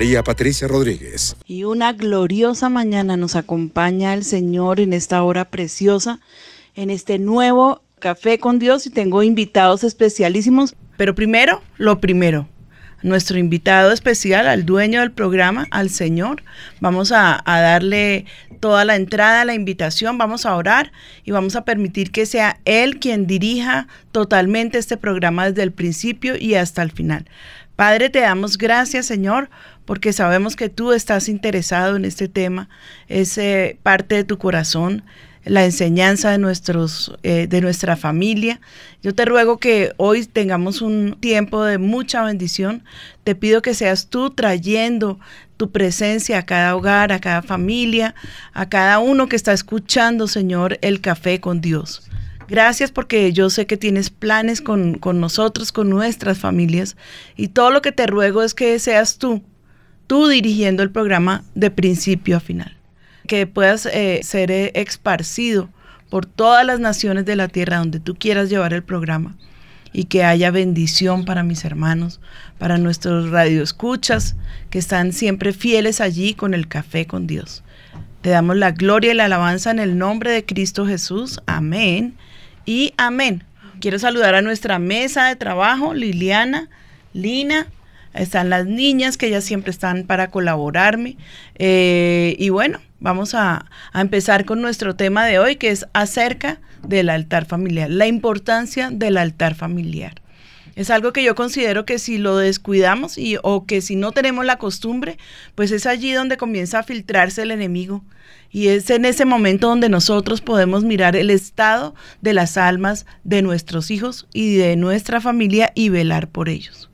María Patricia Rodríguez. Y una gloriosa mañana nos acompaña el Señor en esta hora preciosa, en este nuevo Café con Dios y tengo invitados especialísimos. Pero primero, lo primero, nuestro invitado especial, al dueño del programa, al Señor. Vamos a, a, darle toda la entrada, la invitación, vamos a orar y vamos a permitir que sea Él quien dirija totalmente este programa desde el principio y hasta el final. Padre, te damos gracias, Señor, porque sabemos que tú estás interesado en este tema, es eh, parte de tu corazón, la enseñanza de, nuestros, eh, de nuestra familia. Yo te ruego que hoy tengamos un tiempo de mucha bendición. Te pido que seas tú trayendo tu presencia a cada hogar, a cada familia, a cada uno que está escuchando, Señor, el café con Dios. Gracias porque yo sé que tienes planes con, nosotros, con nuestras familias. Y todo lo que te ruego es que seas tú, tú dirigiendo el programa de principio a final. Que puedas eh, ser eh, esparcido por todas las naciones de la tierra donde tú quieras llevar el programa. Y que haya bendición para mis hermanos, para nuestros radioescuchas, que están siempre fieles allí con el café con Dios. Te damos la gloria y la alabanza en el nombre de Cristo Jesús. Amén y amén. Quiero saludar a nuestra mesa de trabajo, Liliana, Lina, están las niñas que ellas siempre están para colaborarme. Eh, y bueno, vamos a, a, empezar con nuestro tema de hoy, que es acerca del altar familiar, la importancia del altar familiar. Es algo que yo considero que si lo descuidamos y, o que si no tenemos la costumbre, pues es allí donde comienza a filtrarse el enemigo y es en ese momento donde nosotros podemos mirar el estado de las almas de nuestros hijos y de nuestra familia y velar por ellos.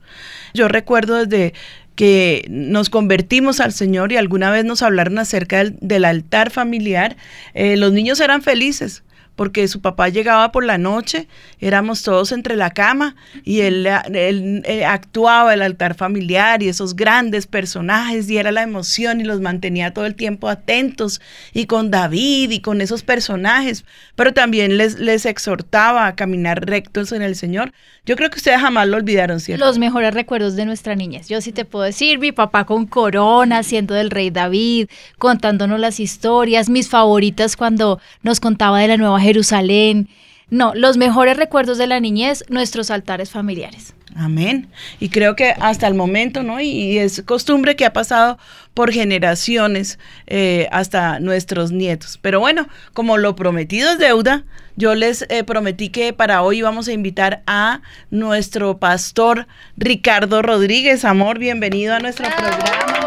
Yo recuerdo desde que nos convertimos al Señor y alguna vez nos hablaron acerca del, altar familiar, eh, los niños eran felices porque su papá llegaba por la noche, éramos todos entre la cama y él, eh, actuaba el altar familiar y esos grandes personajes y era la emoción y los mantenía todo el tiempo atentos y con David y con esos personajes, pero también les, les exhortaba a caminar rectos en el Señor. Yo creo que ustedes jamás lo olvidaron, ¿cierto? Los mejores recuerdos de nuestra niñez. Yo sí te puedo decir, mi papá con corona, siendo del rey David, contándonos las historias, mis favoritas cuando nos contaba de la Nueva Jerusalén. No, los mejores recuerdos de la niñez, nuestros altares familiares. Amén. Y creo que hasta el momento, ¿no? Y, es costumbre que ha pasado por generaciones eh, hasta nuestros nietos. Pero bueno, como lo prometido es deuda, yo les eh, prometí que para hoy vamos a invitar a nuestro pastor Ricardo Rodríguez. Amor, bienvenido a nuestro programa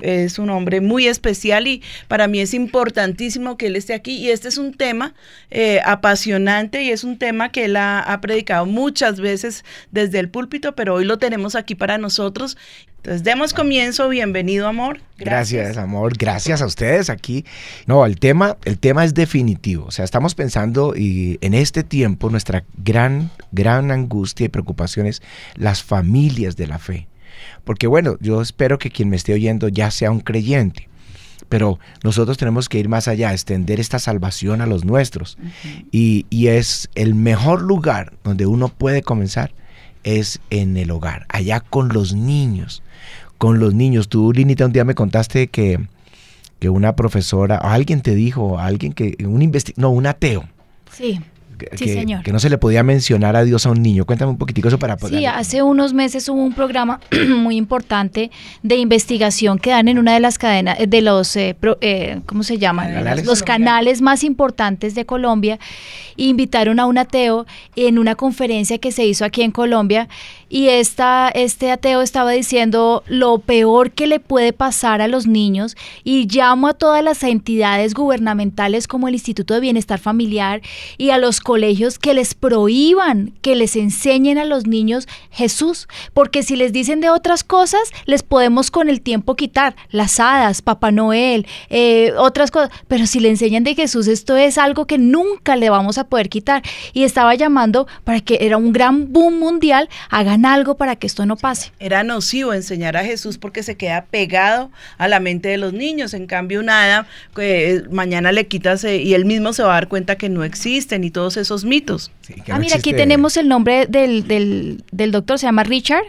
es un hombre muy especial y para mí es importantísimo que él esté aquí. Y este es un tema eh, apasionante y es un tema que él ha, predicado muchas veces desde el púlpito, pero hoy lo tenemos aquí para nosotros. Entonces, demos comienzo. Bienvenido, amor. Gracias. Gracias. amor. Gracias a ustedes aquí. No, el tema, el tema es definitivo. O sea, estamos pensando y en este tiempo nuestra gran, gran angustia y preocupación es las familias de la fe. Porque bueno, yo espero que quien me esté oyendo ya sea un creyente. Pero nosotros tenemos que ir más allá, extender esta salvación a los nuestros. y, es el mejor lugar donde uno puede comenzar es en el hogar, allá con los niños. Con los niños. Tú, Linita, un día me contaste que, que una profesora, o alguien te dijo, alguien que, un no, un ateo. Sí que, que, no se le podía mencionar a Dios a un niño. Cuéntame un poquitico eso para poder... Sí, hace unos meses hubo un programa muy importante de investigación que dan en una de las cadenas, de los, eh, eh, ¿cómo se llaman? Los canales más importantes de Colombia. invitaron a un ateo en una conferencia que se hizo aquí en Colombia y esta, este ateo estaba diciendo lo peor que le puede pasar a los niños y llamo a todas las entidades gubernamentales como el Instituto de Bienestar Familiar y a los colegios que les prohíban que les enseñen a los niños Jesús, porque si les dicen de otras cosas, les podemos con el tiempo quitar las hadas, Papá Noel, eh, otras cosas, pero si le enseñan de Jesús, esto es algo que nunca le vamos a poder quitar. Y estaba llamando para que era un gran boom mundial, hagan algo para que esto no pase. Era nocivo enseñar a Jesús porque se queda pegado a la mente de los niños. En cambio, nada, que mañana le quitas eh, y él mismo se va a dar cuenta que no existen y todos esos mitos. ah, mira, aquí tenemos el nombre del, del, del doctor, se llama Richard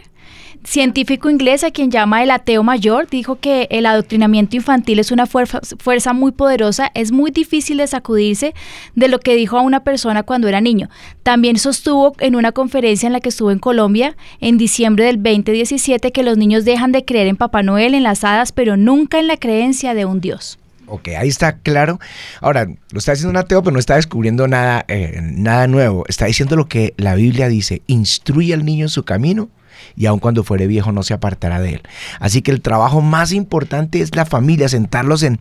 científico inglés a quien llama el ateo mayor, dijo que el adoctrinamiento infantil es una fuerza, fuerza muy poderosa, es muy difícil de sacudirse de lo que dijo a una persona cuando era niño. También sostuvo en una conferencia en la que estuvo en Colombia en diciembre del 2017 que los niños dejan de creer en Papá Noel, en las hadas, pero nunca en la creencia de un Dios. Ok, ahí está claro. Ahora, lo está diciendo un ateo, pero no está descubriendo nada, eh, nada nuevo. Está diciendo lo que la Biblia dice. Instruye al niño en su camino y aun cuando fuere viejo no se apartará de él. Así que el trabajo más importante es la familia, sentarlos en,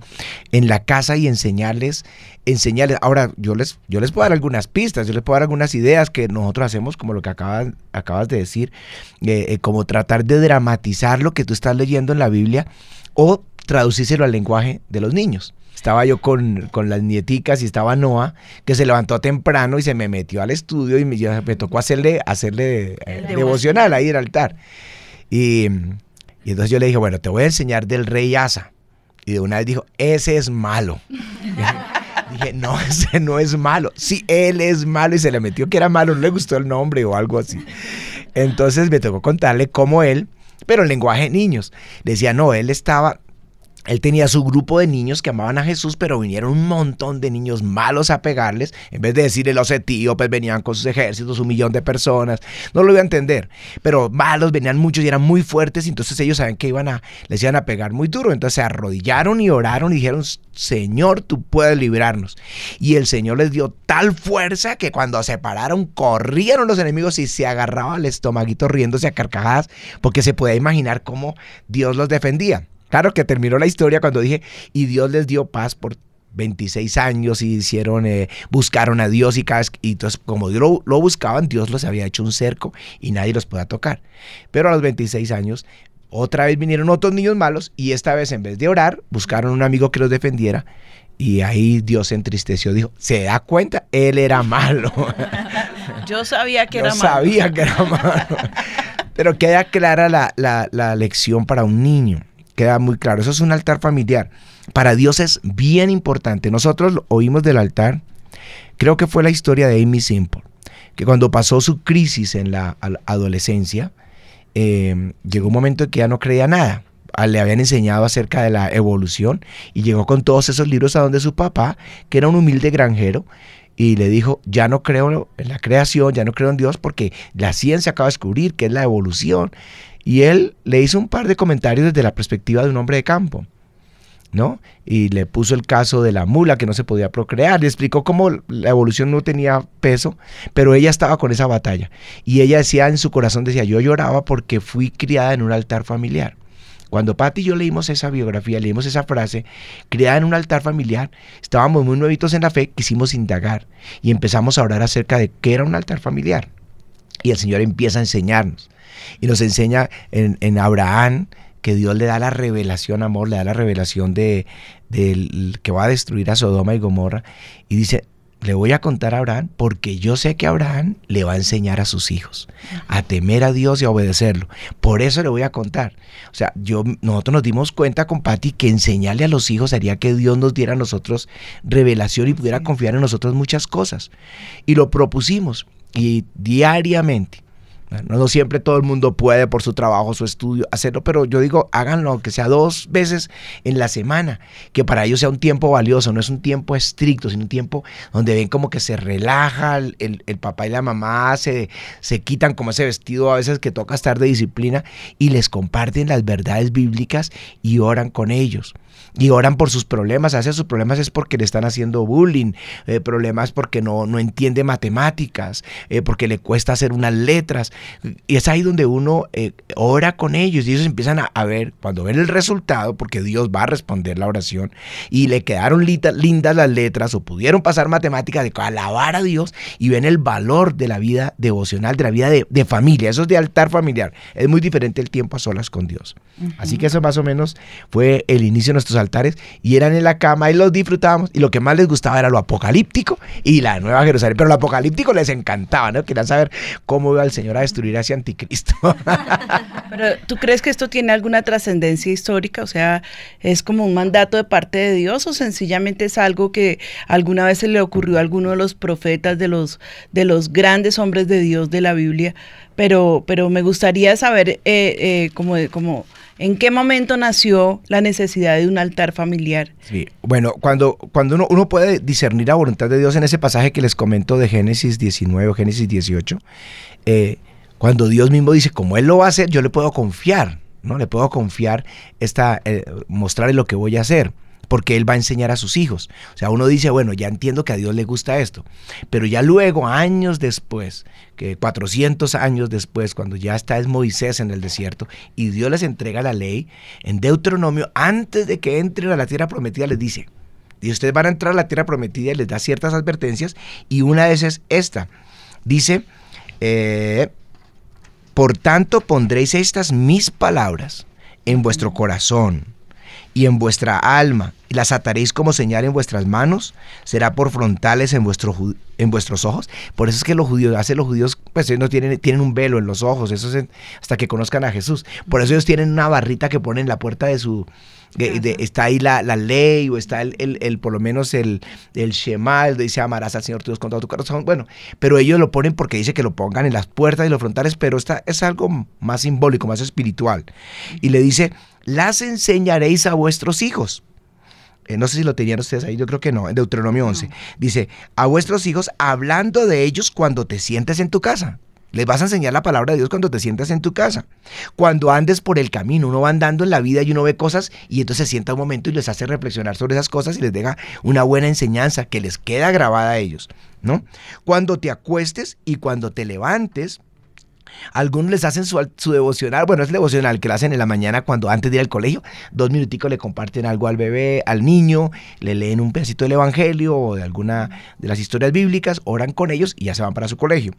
en la casa y enseñarles, enseñarles. Ahora, yo les, yo les puedo dar algunas pistas, yo les puedo dar algunas ideas que nosotros hacemos, como lo que acabas, acabas de decir, eh, eh, como tratar de dramatizar lo que tú estás leyendo en la Biblia o traducírselo al lenguaje de los niños estaba yo con, las nieticas y estaba Noah, que se levantó temprano y se me metió al estudio y me, me tocó hacerle, hacerle eh, devocional ahí el altar. Y, entonces yo le dije, bueno, te voy a enseñar del rey Asa. Y de una vez dijo, ese es malo. dije, no, ese no es malo. Sí, él es malo y se le metió que era malo, no le gustó el nombre o algo así. Entonces me tocó contarle cómo él, pero en lenguaje niños, decía, no, él estaba él tenía su grupo de niños que amaban a Jesús, pero vinieron un montón de niños malos a pegarles. En vez de decirle los etíopes, venían con sus ejércitos, un millón de personas. No lo iba a entender. Pero malos, venían muchos y eran muy fuertes. Entonces ellos saben que iban a, les iban a pegar muy duro. Entonces se arrodillaron y oraron y dijeron, Señor, tú puedes librarnos. Y el Señor les dio tal fuerza que cuando se pararon, corrieron los enemigos y se agarraba el estomaguito riéndose a carcajadas, porque se podía imaginar cómo Dios los defendía. Claro que terminó la historia cuando dije, y Dios les dio paz por 26 años y hicieron, eh, buscaron a Dios y cada y entonces como lo, lo, buscaban, Dios los había hecho un cerco y nadie los podía tocar. Pero a los 26 años, otra vez vinieron otros niños malos y esta vez en vez de orar, buscaron un amigo que los defendiera y ahí Dios se entristeció, dijo, ¿se da cuenta? Él era malo. Yo sabía que era malo. Yo sabía que era malo. Pero queda clara la, la, la lección para un niño queda muy claro. Eso es un altar familiar. Para Dios es bien importante. Nosotros oímos del altar, creo que fue la historia de Amy Simple, que cuando pasó su crisis en la adolescencia, eh, llegó un momento en que ya no creía nada. Ah, le habían enseñado acerca de la evolución y llegó con todos esos libros a donde su papá, que era un humilde granjero, y le dijo, ya no creo en la creación, ya no creo en Dios porque la ciencia acaba de descubrir que es la evolución. Y él le hizo un par de comentarios desde la perspectiva de un hombre de campo. ¿no? Y le puso el caso de la mula que no se podía procrear, le explicó cómo la evolución no tenía peso, pero ella estaba con esa batalla. Y ella decía en su corazón, decía, yo lloraba porque fui criada en un altar familiar. Cuando Patti y yo leímos esa biografía, leímos esa frase, criada en un altar familiar, estábamos muy nuevitos en la fe, quisimos indagar y empezamos a orar acerca de qué era un altar familiar. Y el Señor empieza a enseñarnos y nos enseña en, Abraham que Dios le da la revelación, amor, le da la revelación de, que va a destruir a Sodoma y Gomorra. Y dice, le voy a contar a Abraham porque yo sé que Abraham le va a enseñar a sus hijos a temer a Dios y a obedecerlo. Por eso le voy a contar. O sea, yo, nosotros nos dimos cuenta con Patti que enseñarle a los hijos haría que Dios nos diera a nosotros revelación y pudiera confiar en nosotros muchas cosas. Y lo propusimos y diariamente No, siempre todo el mundo puede por su trabajo, su estudio, hacerlo, pero yo digo, háganlo, que sea dos veces en la semana, que para ellos sea un tiempo valioso, no es un tiempo estricto, sino un tiempo donde ven como que se relaja, el, el papá y la mamá se, se quitan como ese vestido a veces que toca estar de disciplina y les comparten las verdades bíblicas y oran con ellos y oran por sus problemas. A veces sus problemas es porque le están haciendo bullying, eh, problemas porque no, no entiende matemáticas, eh, porque le cuesta hacer unas letras. Y es ahí donde uno eh, ora con ellos y ellos empiezan a, ver, cuando ven el resultado, porque Dios va a responder la oración, y le quedaron lindas las letras o pudieron pasar matemáticas, de alabar a Dios y ven el valor de la vida devocional, de la vida de, familia. Eso es de altar familiar. Es muy diferente el tiempo a solas con Dios. Así que eso más o menos fue el inicio de nuestros altares y eran en la cama y los disfrutábamos y lo que más les gustaba era lo apocalíptico y la nueva Jerusalén, pero lo apocalíptico les encantaba, ¿no? Querían saber cómo iba el Señor a destruir a ese anticristo. pero ¿tú crees que esto tiene alguna trascendencia histórica? O sea, ¿es como un mandato de parte de Dios o sencillamente es algo que alguna vez se le ocurrió a alguno de los profetas, de los, de los grandes hombres de Dios de la Biblia? Pero, pero me gustaría saber eh, eh, ¿En qué momento nació la necesidad de un altar familiar? Sí, bueno, cuando, cuando uno, uno puede discernir la voluntad de Dios en ese pasaje que les comento de Génesis 19 o Génesis 18, eh, cuando Dios mismo dice, como Él lo va a hacer, yo le puedo confiar, ¿no? Le puedo confiar, esta, eh, mostrarle lo que voy a hacer porque Él va a enseñar a sus hijos. O sea, uno dice, bueno, ya entiendo que a Dios le gusta esto, pero ya luego, años después, que 400 años después, cuando ya está es Moisés en el desierto y Dios les entrega la ley, en Deuteronomio, antes de que entren a la tierra prometida, les dice, y ustedes van a entrar a la tierra prometida y les da ciertas advertencias, y una de esas es esta. Dice, eh, por tanto pondréis estas mis palabras en vuestro corazón y en vuestra alma, y las ataréis como señal en vuestras manos, será por frontales en, vuestro, en vuestros ojos. Por eso es que los judíos, hace los judíos, pues ellos no tienen, tienen un velo en los ojos, eso es hasta que conozcan a Jesús. Por eso ellos tienen una barrita que ponen en la puerta de su, está ahí la, ley o está el, el, por lo menos el, el Shema, dice amarás al Señor tu Dios con todo tu corazón. Bueno, pero ellos lo ponen porque dice que lo pongan en las puertas y los frontales, pero esta es algo más simbólico, más espiritual. Y le dice, las enseñaréis a vuestros hijos. Eh, no sé si lo tenían ustedes ahí, yo creo que no, en Deuteronomio 11. Dice, a vuestros hijos hablando de ellos cuando te sientes en tu casa. Les vas a enseñar la palabra de Dios cuando te sientas en tu casa. Cuando andes por el camino, uno va andando en la vida y uno ve cosas y entonces se sienta un momento y les hace reflexionar sobre esas cosas y les deja una buena enseñanza que les queda grabada a ellos, ¿no? Cuando te acuestes y cuando te levantes, algunos les hacen su, devocional, bueno, es devocional que lo hacen en la mañana cuando antes de ir al colegio, dos minuticos le comparten algo al bebé, al niño, le leen un pedacito del evangelio o de alguna de las historias bíblicas, oran con ellos y ya se van para su colegio.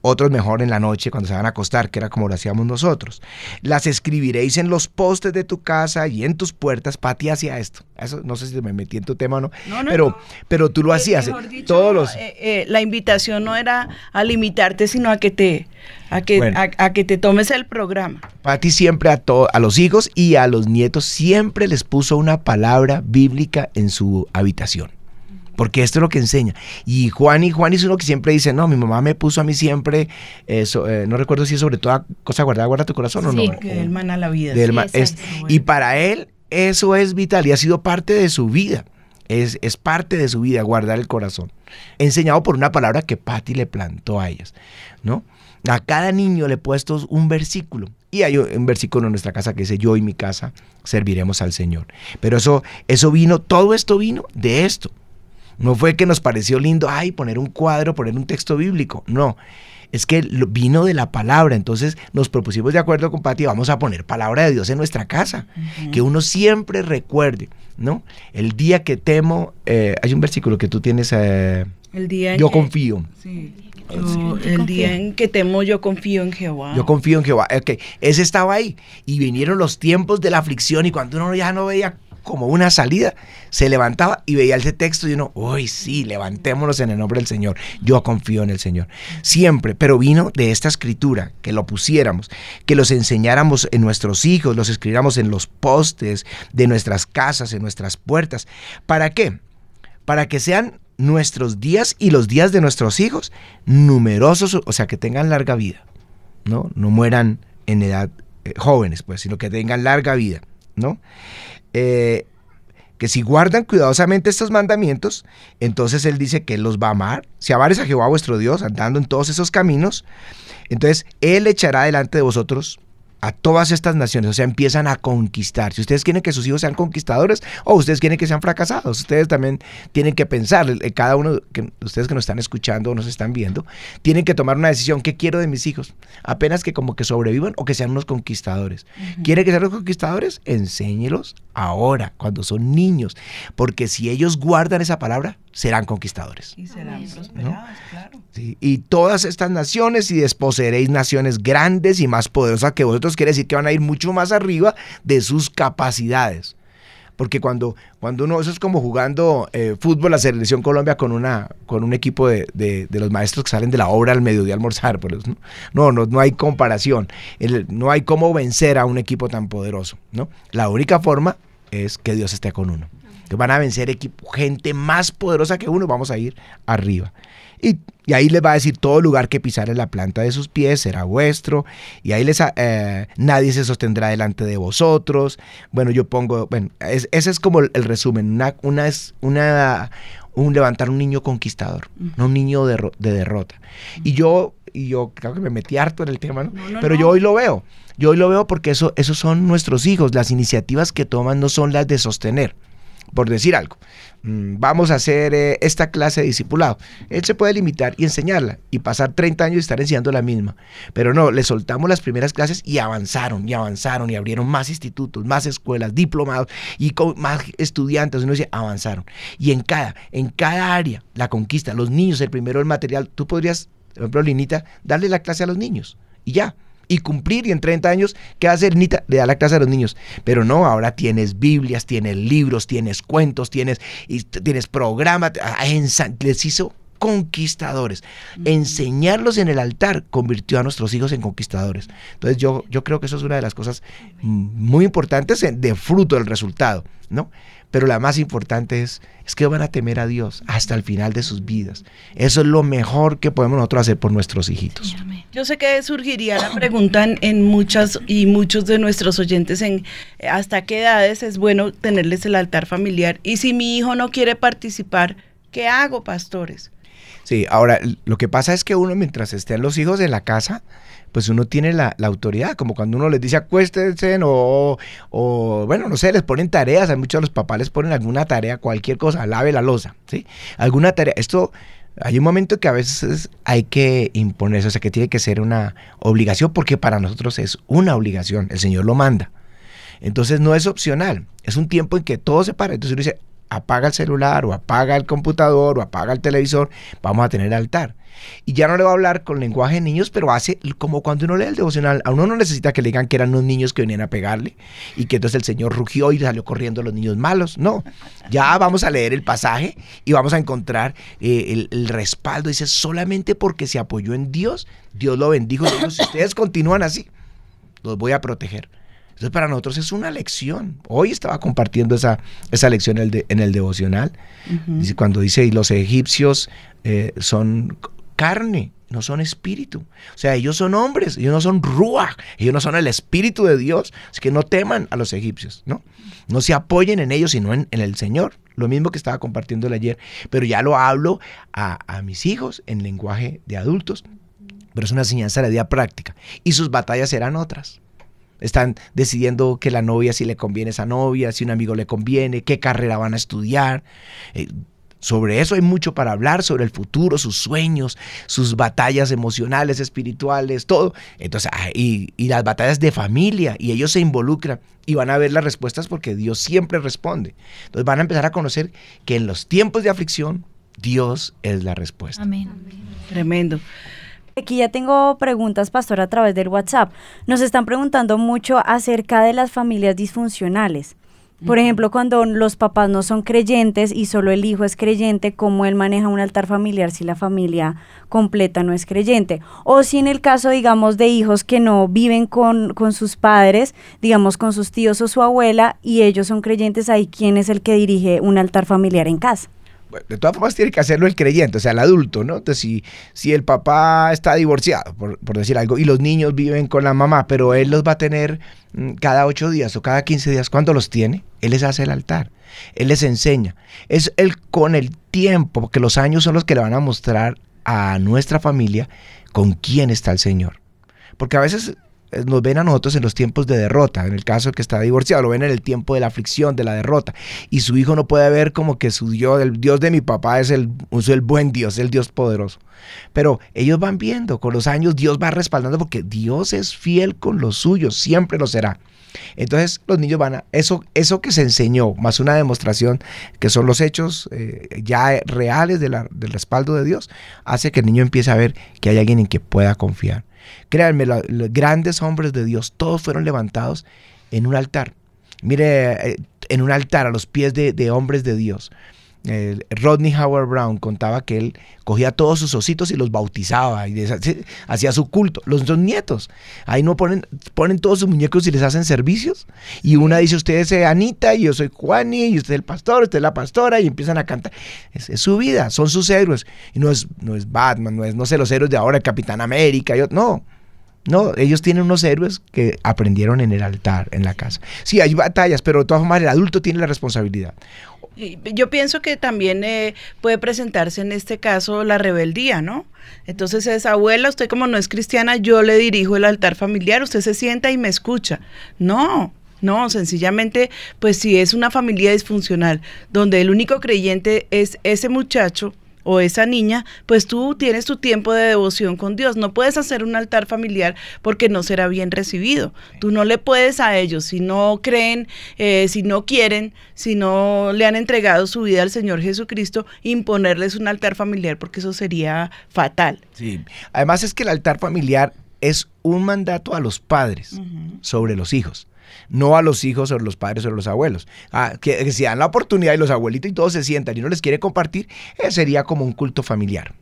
Otros mejor en la noche cuando se van a acostar, que era como lo hacíamos nosotros. Las escribiréis en los postes de tu casa y en tus puertas. Pati hacía esto. Eso no sé si me metí en tu tema o no, pero, pero tú lo hacías. todos los... Eh, eh, la invitación no era a limitarte, sino a que te a que, a, que te tomes el programa. Pati siempre a, a los hijos y a los nietos siempre les puso una palabra bíblica en su habitación. Porque esto es lo que enseña. Y Juan y Juan es uno que siempre dice, no, mi mamá me puso a mí siempre, eso, eh, no recuerdo si es sobre toda cosa guardada, guarda tu corazón o no. Que él mana la vida. y para él eso es vital y ha sido parte de su vida. Es, es, parte de su vida guardar el corazón. Enseñado por una palabra que Patti le plantó a ellas, ¿no? A cada niño le he puesto un versículo. Y hay un versículo en nuestra casa que dice, yo y mi casa serviremos al Señor. Pero eso, eso vino, todo esto vino de esto. No fue que nos pareció lindo, ay, poner un cuadro, poner un texto bíblico. No, es que vino de la palabra. Entonces nos propusimos de acuerdo con Pati, vamos a poner palabra de Dios en nuestra casa. Que uno siempre recuerde, ¿no? El día que temo, eh, hay un versículo que tú tienes, eh, el día yo confío. Sí el día en que temo, yo confío en Jehová. Yo confío en Jehová. Ok, ese estaba ahí. Y vinieron los tiempos de la aflicción y cuando uno ya no veía como una salida, se levantaba y veía ese texto y uno, uy, sí, levantémonos en el nombre del Señor. Yo confío en el Señor. Siempre, pero vino de esta escritura, que lo pusiéramos, que los enseñáramos en nuestros hijos, los escribiéramos en los postes de nuestras casas, en nuestras puertas. ¿Para qué? Para que sean nuestros días y los días de nuestros hijos numerosos, o sea, que tengan larga vida. ¿no? No mueran en edad eh, jóvenes, pues, sino que tengan larga vida, ¿no? Eh, que si guardan cuidadosamente estos mandamientos, entonces Él dice que Él los va a amar. Si amares a Jehová vuestro Dios, andando en todos esos caminos, entonces Él echará delante de vosotros a todas estas naciones, o sea, empiezan a conquistar. Si ustedes quieren que sus hijos sean conquistadores o ustedes quieren que sean fracasados, ustedes también tienen que pensar, cada uno de ustedes que nos están escuchando o nos están viendo, tienen que tomar una decisión, ¿qué quiero de mis hijos? Apenas que como que sobrevivan o que sean unos conquistadores. ¿Quieren que sean los conquistadores? Enséñelos ahora, cuando son niños, porque si ellos guardan esa palabra, serán conquistadores. Y serán prosperados, claro. y todas estas naciones y desposeeréis naciones grandes y más poderosas que vosotros, quiere decir que van a ir mucho más arriba de sus capacidades. Porque cuando, cuando uno, eso es como jugando eh, fútbol, la selección Colombia con, una, con un equipo de, los maestros que salen de la obra al mediodía a almorzar. Pues, ¿no? No, no, hay comparación. no hay cómo vencer a un equipo tan poderoso. ¿no? La única forma es que Dios esté con uno van a vencer equipo, gente más poderosa que uno, vamos a ir arriba. Y, ahí les va a decir, todo lugar que pisare la planta de sus pies será vuestro, y ahí les, eh, nadie se sostendrá delante de vosotros. Bueno, yo pongo, bueno, ese es como el, resumen, una, una, un levantar un niño conquistador, no un niño de, derrota. Y yo, y yo creo que me metí harto en el tema, ¿no? Pero yo hoy lo veo. Yo hoy lo veo porque eso, esos son nuestros hijos. Las iniciativas que toman no son las de sostener por decir algo, mm, vamos a hacer eh, esta clase de discipulado. Él se puede limitar y enseñarla y pasar 30 años y estar enseñando la misma. Pero no, le soltamos las primeras clases y avanzaron y avanzaron y abrieron más institutos, más escuelas, diplomados y más estudiantes. Uno dice, avanzaron. Y en cada, en cada área, la conquista, los niños, el primero el material, tú podrías, por ejemplo, Linita, darle la clase a los niños y ya y cumplir y en 30 años, ¿qué hacer Nita? Le da la clase a los niños. Pero no, ahora tienes Biblias, tienes libros, tienes cuentos, tienes, tienes programas, les hizo conquistadores. Enseñarlos en el altar convirtió a nuestros hijos en conquistadores. Entonces yo, yo creo que eso es una de las cosas muy importantes de fruto del resultado, ¿no? Pero la más importante es, es que van a temer a Dios hasta el final de sus vidas. Eso es lo mejor que podemos nosotros hacer por nuestros hijitos. Yo sé que surgiría la pregunta en, muchas y muchos de nuestros oyentes en hasta qué edades es bueno tenerles el altar familiar. Y si mi hijo no quiere participar, ¿qué hago, pastores? Sí, ahora lo que pasa es que uno mientras estén los hijos en la casa, pues uno tiene la, autoridad, como cuando uno les dice acuéstense o, o, bueno, no sé, les ponen tareas, a muchos de los papás les ponen alguna tarea, cualquier cosa, lave la losa, ¿sí? Alguna tarea, esto... Hay un momento que a veces hay que imponerse, o sea, que tiene que ser una obligación, porque para nosotros es una obligación, el Señor lo manda. Entonces no es opcional, es un tiempo en que todo se para. Entonces uno dice, apaga el celular o apaga el computador o apaga el televisor, vamos a tener altar. Y ya no le va a hablar con lenguaje de niños, pero hace como cuando uno lee el devocional. A uno no necesita que le digan que eran unos niños que venían a pegarle y que entonces el Señor rugió y salió corriendo los niños malos. No, ya vamos a leer el pasaje y vamos a encontrar eh, el, el, respaldo. Dice, solamente porque se apoyó en Dios, Dios lo bendijo. si ustedes continúan así, los voy a proteger. Entonces para nosotros es una lección. Hoy estaba compartiendo esa, esa lección en el, en el devocional. dice, cuando dice, y los egipcios eh, son carne, no son espíritu. O sea, ellos son hombres, ellos no son ruach, ellos no son el espíritu de Dios. Así que no teman a los egipcios, ¿no? No se apoyen en ellos, sino en, el Señor. Lo mismo que estaba compartiendo ayer. Pero ya lo hablo a, a mis hijos en lenguaje de adultos. Pero es una enseñanza de la vida práctica. Y sus batallas serán otras. Están decidiendo que la novia si le conviene esa novia, si un amigo le conviene, qué carrera van a estudiar. Eh, sobre eso hay mucho para hablar, sobre el futuro, sus sueños, sus batallas emocionales, espirituales, todo. Entonces, ah, y, y, las batallas de familia, y ellos se involucran y van a ver las respuestas porque Dios siempre responde. Entonces van a empezar a conocer que en los tiempos de aflicción, Dios es la respuesta. Amén. Tremendo. Aquí ya tengo preguntas, pastor, a través del WhatsApp. Nos están preguntando mucho acerca de las familias disfuncionales. Por ejemplo, cuando los papás no son creyentes y solo el hijo es creyente, ¿cómo él maneja un altar familiar si la familia completa no es creyente? O si en el caso, digamos, de hijos que no viven con, con sus padres, digamos, con sus tíos o su abuela, y ellos son creyentes, ahí quién es el que dirige un altar familiar en casa. de todas formas tiene que hacerlo el creyente, o sea, el adulto, ¿no? Entonces, si, si el papá está divorciado, por, por decir algo, y los niños viven con la mamá, pero él los va a tener cada ocho días o cada quince días, ¿cuándo los tiene? Él les hace el altar, él les enseña. Es él con el tiempo, porque los años son los que le van a mostrar a nuestra familia con quién está el Señor. Porque a veces nos ven a nosotros en los tiempos de derrota, en el caso que está divorciado, lo ven en el tiempo de la aflicción, de la derrota, y su hijo no puede ver como que su Dios, el Dios de mi papá es el, es el buen Dios, el Dios poderoso. Pero ellos van viendo, con los años Dios va respaldando porque Dios es fiel con los suyos, siempre lo será. Entonces los niños van a, eso, eso que se enseñó, más una demostración que son los hechos eh, ya reales del respaldo de Dios, hace que el niño empiece a ver que hay alguien en que pueda confiar. Créanme, los grandes hombres de Dios, todos fueron levantados en un altar. Mire, eh, en un altar a los pies de hombres de Dios. Rodney Howard Brown contaba que él cogía todos sus ositos y los bautizaba y hacía su culto. Los dos nietos, ahí no ponen, ponen todos sus muñecos y les hacen servicios. Y una dice, usted es Anita y yo soy Juani y usted es el pastor, usted es la pastora y empiezan a cantar. Es, su vida, son sus héroes. Y no es, no es Batman, no es, no sé, los héroes de ahora, el Capitán América, yo, no. No, ellos tienen unos héroes que aprendieron en el altar, en la casa. Sí, hay batallas, pero de todas formas el adulto tiene la responsabilidad. Yo pienso que también eh, puede presentarse en este caso la rebeldía, ¿no? Entonces es, abuela, usted como no es cristiana, yo le dirijo el altar familiar, usted se sienta y me escucha. No, no, sencillamente, pues si es una familia disfuncional, donde el único creyente es ese muchacho, o esa niña, pues tú tienes tu tiempo de devoción con Dios. No puedes hacer un altar familiar porque no será bien recibido. Tú no le puedes a ellos, si no creen, eh, si no quieren, si no le han entregado su vida al Señor Jesucristo, imponerles un altar familiar porque eso sería fatal. Sí, además es que el altar familiar es un mandato a los padres sobre los hijos no a los hijos o los padres o los abuelos. Ah, que, si dan la oportunidad y los abuelitos y todos se sientan y no les quiere compartir, eh, sería como un culto familiar.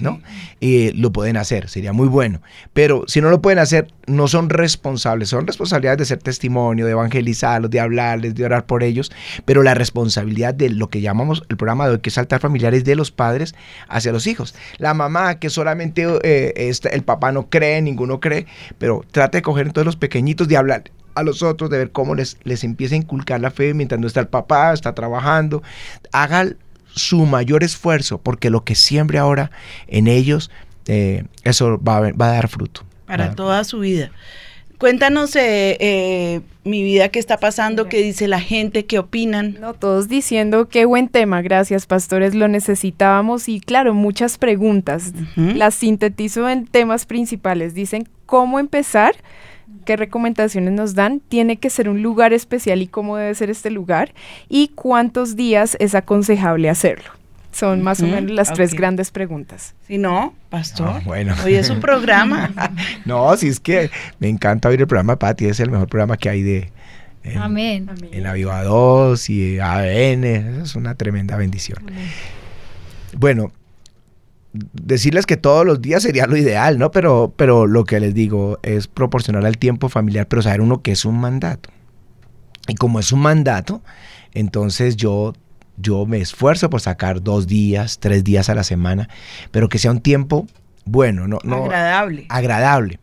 ¿no? y lo pueden hacer, sería muy bueno. Pero si no lo pueden hacer, no son responsables, son responsabilidades de ser testimonio, de evangelizarlos, de hablarles, de orar por ellos, pero la responsabilidad de lo que llamamos el programa de hoy, que es altar familiar, es de los padres hacia los hijos. La mamá, que solamente eh, el papá no cree, ninguno cree, pero trate de coger entonces los pequeñitos, de hablar, a los otros, de ver cómo les, les empieza a inculcar la fe mientras no está el papá, está trabajando. Haga su mayor esfuerzo, porque lo que siembre ahora en ellos, eh, eso va a, va a, dar fruto. Para toda su vida. Cuéntanos, eh, eh, mi vida, qué está pasando, qué dice la gente, qué opinan. No, todos diciendo qué buen tema, gracias pastores, lo necesitábamos y claro, muchas preguntas. Las sintetizo en temas principales. Dicen, ¿cómo empezar? Qué recomendaciones nos dan, tiene que ser un lugar especial y cómo debe ser este lugar y cuántos días es aconsejable hacerlo. Son más o menos las tres grandes preguntas. Si no, pastor, ah, bueno. hoy es un programa. no, si es que me encanta oír el programa Pati, es el mejor programa que hay de, en, Amén. En la Viva 2 y ABN, es una tremenda bendición. Bueno, decirles que todos los días sería lo ideal, ¿no? Pero, pero lo que les digo es proporcionar al tiempo familiar, pero saber uno que es un mandato. Y como es un mandato, entonces yo, yo me esfuerzo por sacar dos días, tres días a la semana, pero que sea un tiempo bueno, no, no agradable. Agradable.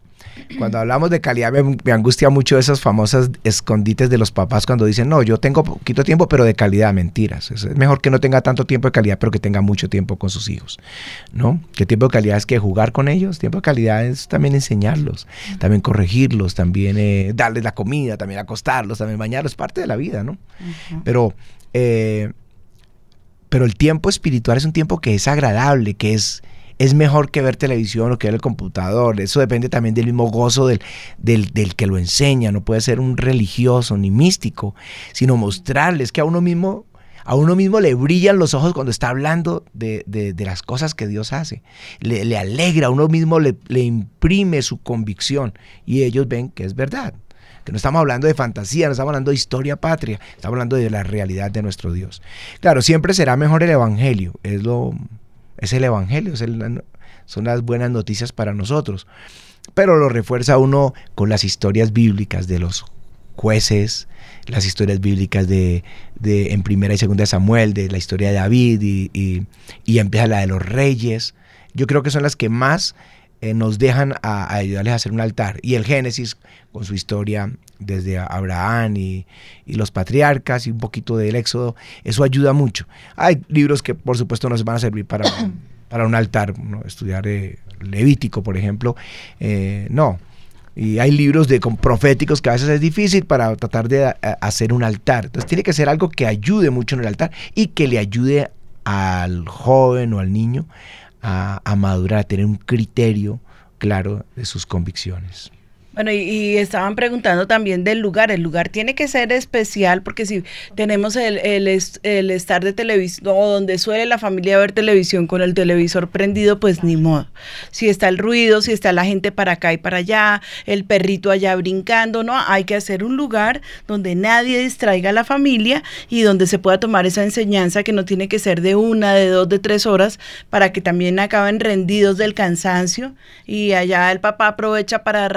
Cuando hablamos de calidad me, angustia mucho esas famosas escondites de los papás cuando dicen, no, yo tengo poquito tiempo, pero de calidad, mentiras. Es mejor que no tenga tanto tiempo de calidad, pero que tenga mucho tiempo con sus hijos. ¿No? ¿Qué tiempo de calidad es que jugar con ellos? Tiempo de calidad es también enseñarlos, también corregirlos, también eh, darles la comida, también acostarlos, también bañarlos, es parte de la vida, ¿no? Pero... Eh, pero el tiempo espiritual es un tiempo que es agradable, que es, es mejor que ver televisión o que ver el computador. Eso depende también del mismo gozo del, del, que lo enseña. No puede ser un religioso ni místico, sino mostrarles que a uno mismo a uno mismo le brillan los ojos cuando está hablando de, las cosas que Dios hace. Le, alegra, a uno mismo le, le, imprime su convicción y ellos ven que es verdad. Que no estamos hablando de fantasía, no estamos hablando de historia patria, estamos hablando de la realidad de nuestro Dios. Claro, siempre será mejor el Evangelio, es lo, es el Evangelio, son las buenas noticias para nosotros. Pero lo refuerza uno con las historias bíblicas de los jueces, las historias bíblicas de, en primera y segunda de Samuel, de la historia de David y, y, empieza la de los reyes. Yo creo que son las que más eh, nos dejan a, ayudarles a hacer un altar. Y el Génesis, con su historia desde Abraham y, los patriarcas y un poquito del Éxodo, eso ayuda mucho. Hay libros que por supuesto nos van a servir para, para un altar, estudiar eh, Levítico, por ejemplo. Eh, no, y hay libros de proféticos que a veces es difícil para tratar de hacer un altar. Entonces tiene que ser algo que ayude mucho en el altar y que le ayude al joven o al niño a, a madurar, a tener un criterio claro de sus convicciones. Bueno, y, estaban preguntando también del lugar. El lugar tiene que ser especial porque si tenemos el, el, el, estar de televisión o donde suele la familia ver televisión con el televisor prendido, pues ni modo. Si está el ruido, si está la gente para acá y para allá, el perrito allá brincando, ¿no? Hay que hacer un lugar donde nadie distraiga a la familia y donde se pueda tomar esa enseñanza que no tiene que ser de una, de dos, de tres horas para que también acaben rendidos del cansancio y allá el papá aprovecha para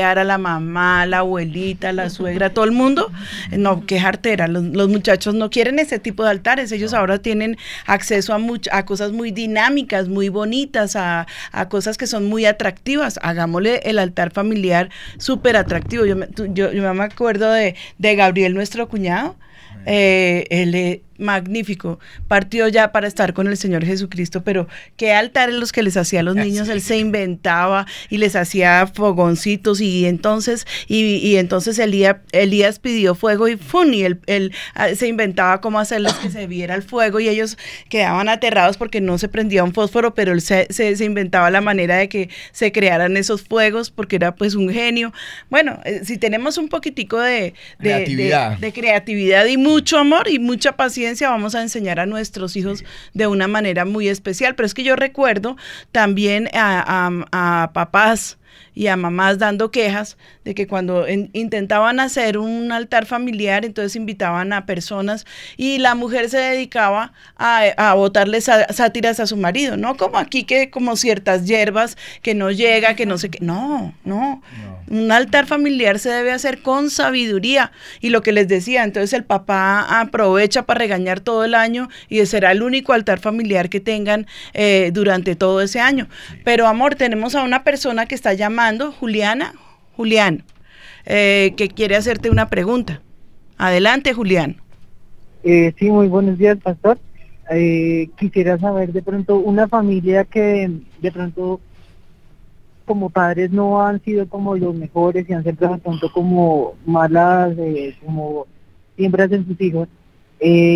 a la mamá, la abuelita, la suegra, todo el mundo. No, qué jartera. Los, muchachos no quieren ese tipo de altares. Ellos ahora tienen acceso a, a cosas muy dinámicas, muy bonitas, a, cosas que son muy atractivas. Hagámosle el altar familiar súper atractivo. Yo, yo, yo, me acuerdo de, de Gabriel, nuestro cuñado. Eh, él, magnífico, partió ya para estar con el Señor Jesucristo, pero qué altares los que les hacía a los niños, él se inventaba y les hacía fogoncitos y entonces, y, entonces Elías, Elías, pidió fuego y ¡fun! y él, él, ah, se inventaba cómo hacerles que se viera el fuego y ellos quedaban aterrados porque no se prendía un fósforo, pero él se, se, inventaba la manera de que se crearan esos fuegos porque era pues un genio. Bueno, eh, si tenemos un poquitico de, de creatividad y mucho amor y mucha paciencia, vamos a enseñar a nuestros hijos de una manera muy especial. Pero es que yo recuerdo también a papás y a mamás dando quejas de que cuando intentaban hacer un altar familiar, entonces invitaban a personas y la mujer se dedicaba a, a botarle sátiras a su marido, no como aquí que como ciertas hierbas que no llega, que no sé qué. No, no, Un altar familiar se debe hacer con sabiduría y lo que les decía, entonces el papá aprovecha para regañar todo el año y será el único altar familiar que tengan eh, durante todo ese año. Pero amor, tenemos a una persona que está llamando Juliana. Julián, eh, que quiere hacerte una pregunta. Adelante, Julián. Eh, sí, muy buenos días, pastor. Eh, quisiera saber de pronto una familia que de pronto como padres no han sido como los mejores y han sido de pronto como malas, como siembras en sus hijos.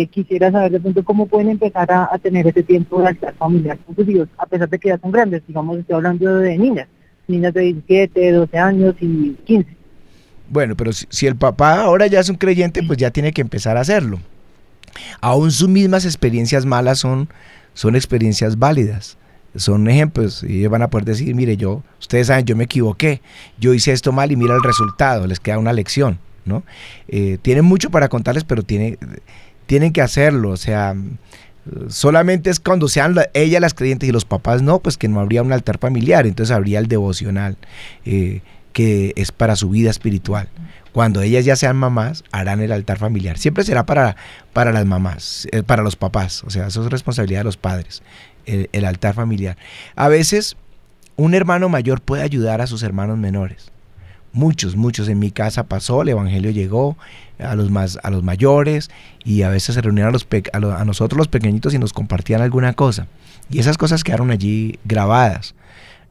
quisiera saber de pronto cómo pueden empezar a, tener ese tiempo de altar familiar con sus hijos, a pesar de que ya son grandes, digamos, estoy hablando de niñas niñas de 17, 12 años y 15. Bueno, pero si, el papá ahora ya es un creyente, pues ya tiene que empezar a hacerlo. Aún sus mismas experiencias malas son, son experiencias válidas. Son ejemplos y ellos van a poder decir, mire, yo, ustedes saben, yo me equivoqué, yo hice esto mal y mira el resultado, les queda una lección, ¿no? Eh, tienen mucho para contarles, pero tiene, tienen que hacerlo, o sea, solamente es cuando sean ellas las creyentes y los papás no, pues que no habría un altar familiar, entonces habría el devocional, eh, que es para su vida espiritual. Cuando ellas ya sean mamás, harán el altar familiar. Siempre será para, para las mamás, eh, para los papás, o sea, eso es responsabilidad de los padres, el, el altar familiar. A veces un hermano mayor puede ayudar a sus hermanos menores. Muchos, muchos en mi casa pasó, el evangelio llegó, a los, más, a los mayores y a veces se reunían a, los a, nosotros los pequeñitos y nos compartían alguna cosa. Y esas cosas quedaron allí grabadas.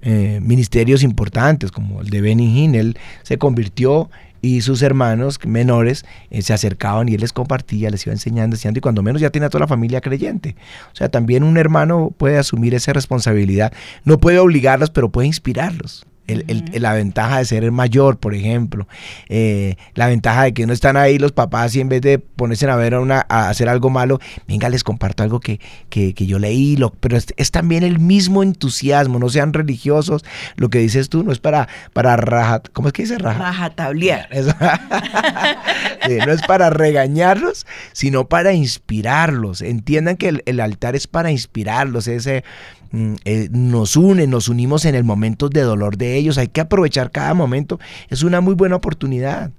Eh, ministerios importantes como el de Benny Hinn, él se convirtió y sus hermanos menores eh, se acercaban y él les compartía, les iba enseñando, enseñando y cuando menos ya tiene a toda la familia creyente. O sea, también un hermano puede asumir esa responsabilidad. No puede obligarlos, pero puede inspirarlos la ventaja de ser el mayor, por ejemplo, eh, la ventaja de que no están ahí los papás y en vez de ponerse a ver a, una, a hacer algo malo, venga, les comparto algo que, que, yo leí, lo, pero es, también el mismo entusiasmo, no sean religiosos, lo que dices tú no es para, para raja, ¿cómo es que dice raja? Rajatablear. no es para regañarlos, sino para inspirarlos. Entiendan que el, altar es para inspirarlos, ese eh, nos une, nos unimos en el momento de dolor de ellos. Hay que aprovechar cada momento. Es una muy buena oportunidad,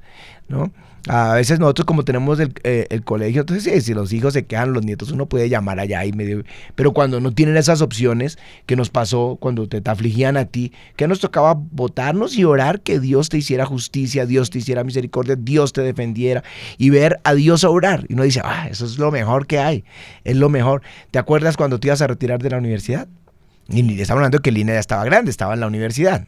¿no? A veces nosotros como tenemos el, eh, colegio, entonces si los hijos se quedan, los nietos, uno puede llamar allá y medio... Pero cuando no tienen esas opciones, que nos pasó cuando te, afligían a ti, que nos tocaba votarnos y orar que Dios te hiciera justicia, Dios te hiciera misericordia, Dios te defendiera y ver a Dios orar. Y uno dice, ah, eso es lo mejor que hay, es lo mejor. ¿Te acuerdas cuando te ibas a retirar de la universidad? Y estamos hablando que Lina ya estaba grande, estaba en la universidad.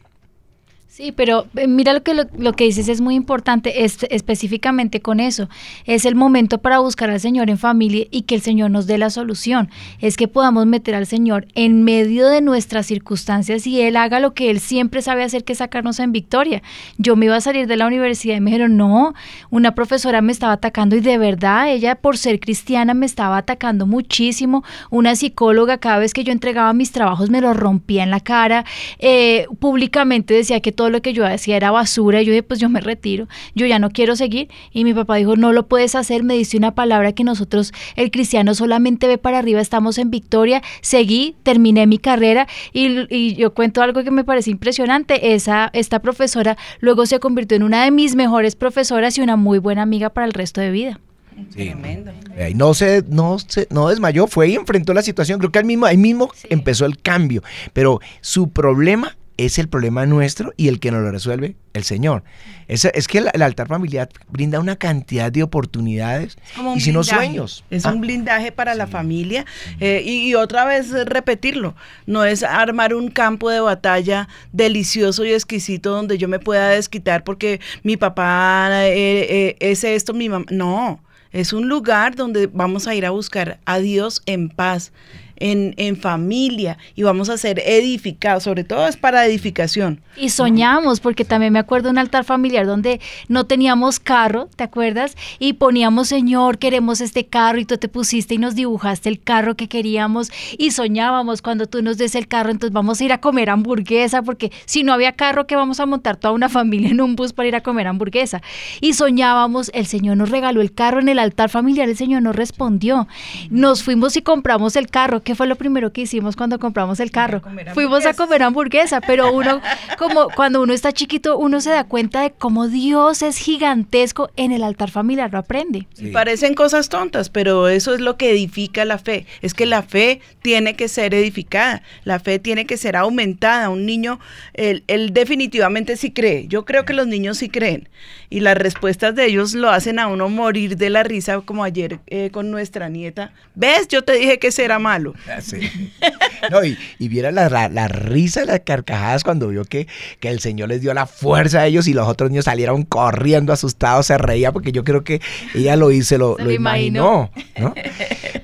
Sí, pero eh, mira lo que, lo, que dices es muy importante es, específicamente con eso. Es el momento para buscar al Señor en familia y que el Señor nos dé la solución. Es que podamos meter al Señor en medio de nuestras circunstancias y Él haga lo que Él siempre sabe hacer, que sacarnos en victoria. Yo me iba a salir de la universidad y me dijeron, no, una profesora me estaba atacando y de verdad ella por ser cristiana me estaba atacando muchísimo. Una psicóloga cada vez que yo entregaba mis trabajos me lo rompía en la cara. Eh, públicamente decía que todo lo que yo hacía era basura. Y yo dije, pues yo me retiro, yo ya no quiero seguir. Y mi papá dijo, no lo puedes hacer, me diste una palabra que nosotros, el cristiano, solamente ve para arriba, estamos en victoria. Seguí, terminé mi carrera y, yo cuento algo que me parece impresionante. Esa, esta profesora luego se convirtió en una de mis mejores profesoras y una muy buena amiga para el resto de vida. Tremendo. Eh, no se, no se, no desmayó, fue y enfrentó la situación. Creo que ahí mismo, ahí mismo empezó el cambio. Pero su problema es el problema nuestro y el que nos lo resuelve el Señor. Es, es que el, altar familiar brinda una cantidad de oportunidades y si no sueños. Es un ah. blindaje para la familia eh, y, otra vez repetirlo. No es armar un campo de batalla delicioso y exquisito donde yo me pueda desquitar porque mi papá eh, eh, es esto, mi mamá. No. Es un lugar donde vamos a ir a buscar a Dios en paz, en, familia y vamos a ser edificados, sobre todo es para edificación. Y soñamos, porque también me acuerdo un altar familiar donde no teníamos carro, ¿te acuerdas? Y poníamos, Señor, queremos este carro y tú te pusiste y nos dibujaste el carro que queríamos y soñábamos cuando tú nos des el carro, entonces vamos a ir a comer hamburguesa, porque si no había carro, que vamos a montar toda una familia en un bus para ir a comer hamburguesa? Y soñábamos, el Señor nos regaló el carro en el altar familiar, el Señor nos respondió. Nos fuimos y compramos el carro, que fue lo primero que hicimos cuando compramos el carro? Fuimos a comer hamburguesa, pero uno, como cuando uno está chiquito, uno se da cuenta de cómo Dios es gigantesco en el altar familiar, lo aprende. Parecen cosas tontas, pero eso es lo que edifica la fe. Es que la fe tiene que ser edificada, la fe tiene que ser aumentada. Un niño, él, definitivamente sí cree. Yo creo que los niños sí creen. Y las respuestas de ellos lo hacen a uno morir de la risa, como ayer eh, con nuestra nieta. ¿Ves? Yo te dije que será malo. No, y, viera la, la, risa, las carcajadas cuando vio que, que el Señor les dio la fuerza a ellos y los otros niños salieron corriendo asustados, se reía porque yo creo que ella lo hizo, lo, lo imaginó.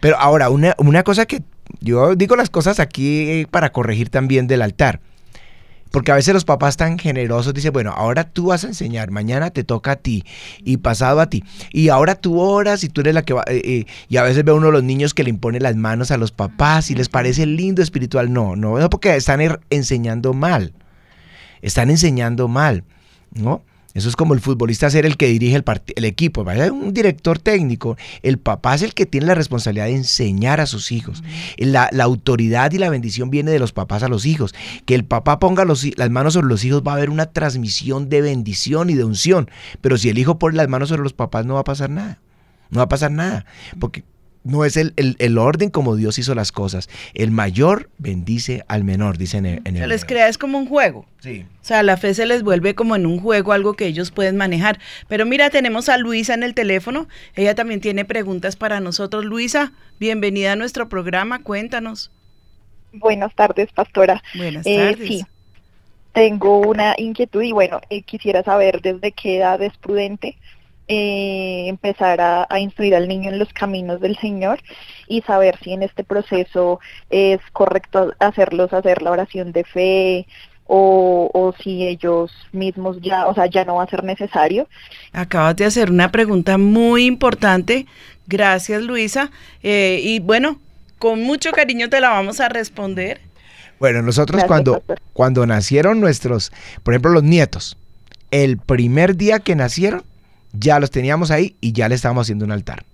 Pero ahora, una, una cosa que yo digo las cosas aquí para corregir también del altar. Porque a veces los papás tan generosos dicen, bueno, ahora tú vas a enseñar, mañana te toca a ti y pasado a ti. Y ahora tú oras y tú eres la que va... Eh, eh, y a veces ve uno de los niños que le impone las manos a los papás y les parece lindo espiritual. No, no, no porque están er, enseñando mal. Están enseñando mal, ¿no? Eso es como el futbolista ser el que dirige el, el equipo, un director técnico. El papá es el que tiene la responsabilidad de enseñar a sus hijos. La, autoridad y la bendición viene de los papás a los hijos. Que el papá ponga las manos sobre los hijos va a haber una transmisión de bendición y de unción. Pero si el hijo pone las manos sobre los papás no va a pasar nada. No va a pasar nada. Porque no es el, el, orden como Dios hizo las cosas. El mayor bendice al menor, dicen en, el. Se les crea es como un juego. Sí. O sea, la fe se les vuelve como en un juego, algo que ellos pueden manejar. Pero mira, tenemos a Luisa en el teléfono. Ella también tiene preguntas para nosotros. Luisa, bienvenida a nuestro programa. Cuéntanos. Buenas tardes, pastora. Buenas eh, tardes. sí. Tengo una inquietud y bueno, eh, quisiera saber desde qué edad es prudente eh, empezar a, instruir al niño en los caminos del Señor y saber si en este proceso es correcto hacerlos hacer la oración de fe o, si ellos mismos ya, o sea, ya no va a ser necesario. Acabas de hacer una pregunta muy importante. Gracias, Luisa. Eh, y bueno, con mucho cariño te la vamos a responder. Bueno, nosotros cuando, cuando nacieron nuestros, por ejemplo, los nietos, el primer día que nacieron, ya los teníamos ahí y ya le estábamos haciendo un altar.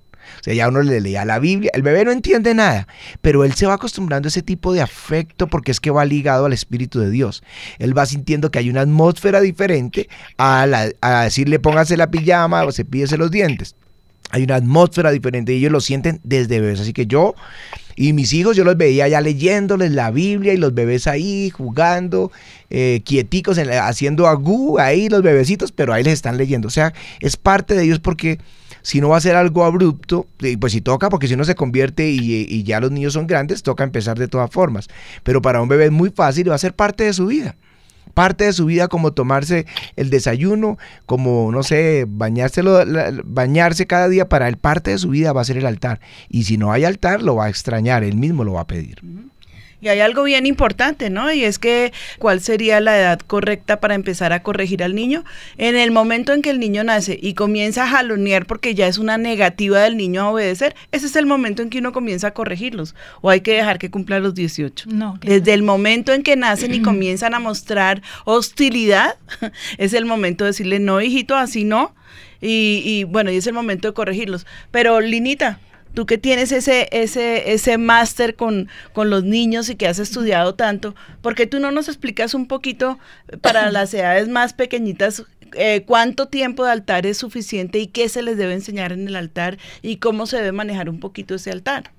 O sea, ya uno le leía la Biblia, el bebé no entiende nada, pero él se va acostumbrando a ese tipo de afecto porque es que va ligado al Espíritu de Dios. Él va sintiendo que hay una atmósfera diferente a, decirle póngase la pijama o cepíllese los dientes. Hay una atmósfera diferente y ellos lo sienten desde bebés. Así que yo y mis hijos yo los veía ya leyéndoles la Biblia y los bebés ahí jugando, eh, quieticos, haciendo agú ahí los bebecitos, pero ahí les están leyendo. O sea, es parte de ellos porque si no va a ser algo abrupto, pues si toca, porque si no se convierte y, y ya los niños son grandes, toca empezar de todas formas. Pero para un bebé es muy fácil y va a ser parte de su vida parte de su vida como tomarse el desayuno, como, no sé, bañarse cada día para él, parte de su vida va a ser el altar. Y si no hay altar, lo va a extrañar, él mismo lo va a pedir. Y hay algo bien importante, ¿no? Y es que, ¿cuál sería la edad correcta para empezar a corregir al niño? En el momento en que el niño nace y comienza a jalonear porque ya es una negativa del niño a obedecer, ese es el momento en que uno comienza a corregirlos. O hay que dejar que cumpla los 18. No. Desde el momento en que nacen y comienzan a mostrar hostilidad, es el momento de decirle, no, hijito, así no. Y, y bueno, y es el momento de corregirlos. Pero, Linita, tú que tienes ese, ese, ese máster con, con los niños y que has estudiado tanto, ¿por qué tú no nos explicas un poquito para las edades más pequeñitas eh, cuánto tiempo de altar es suficiente y qué se les debe enseñar en el altar y cómo se debe manejar un poquito ese altar?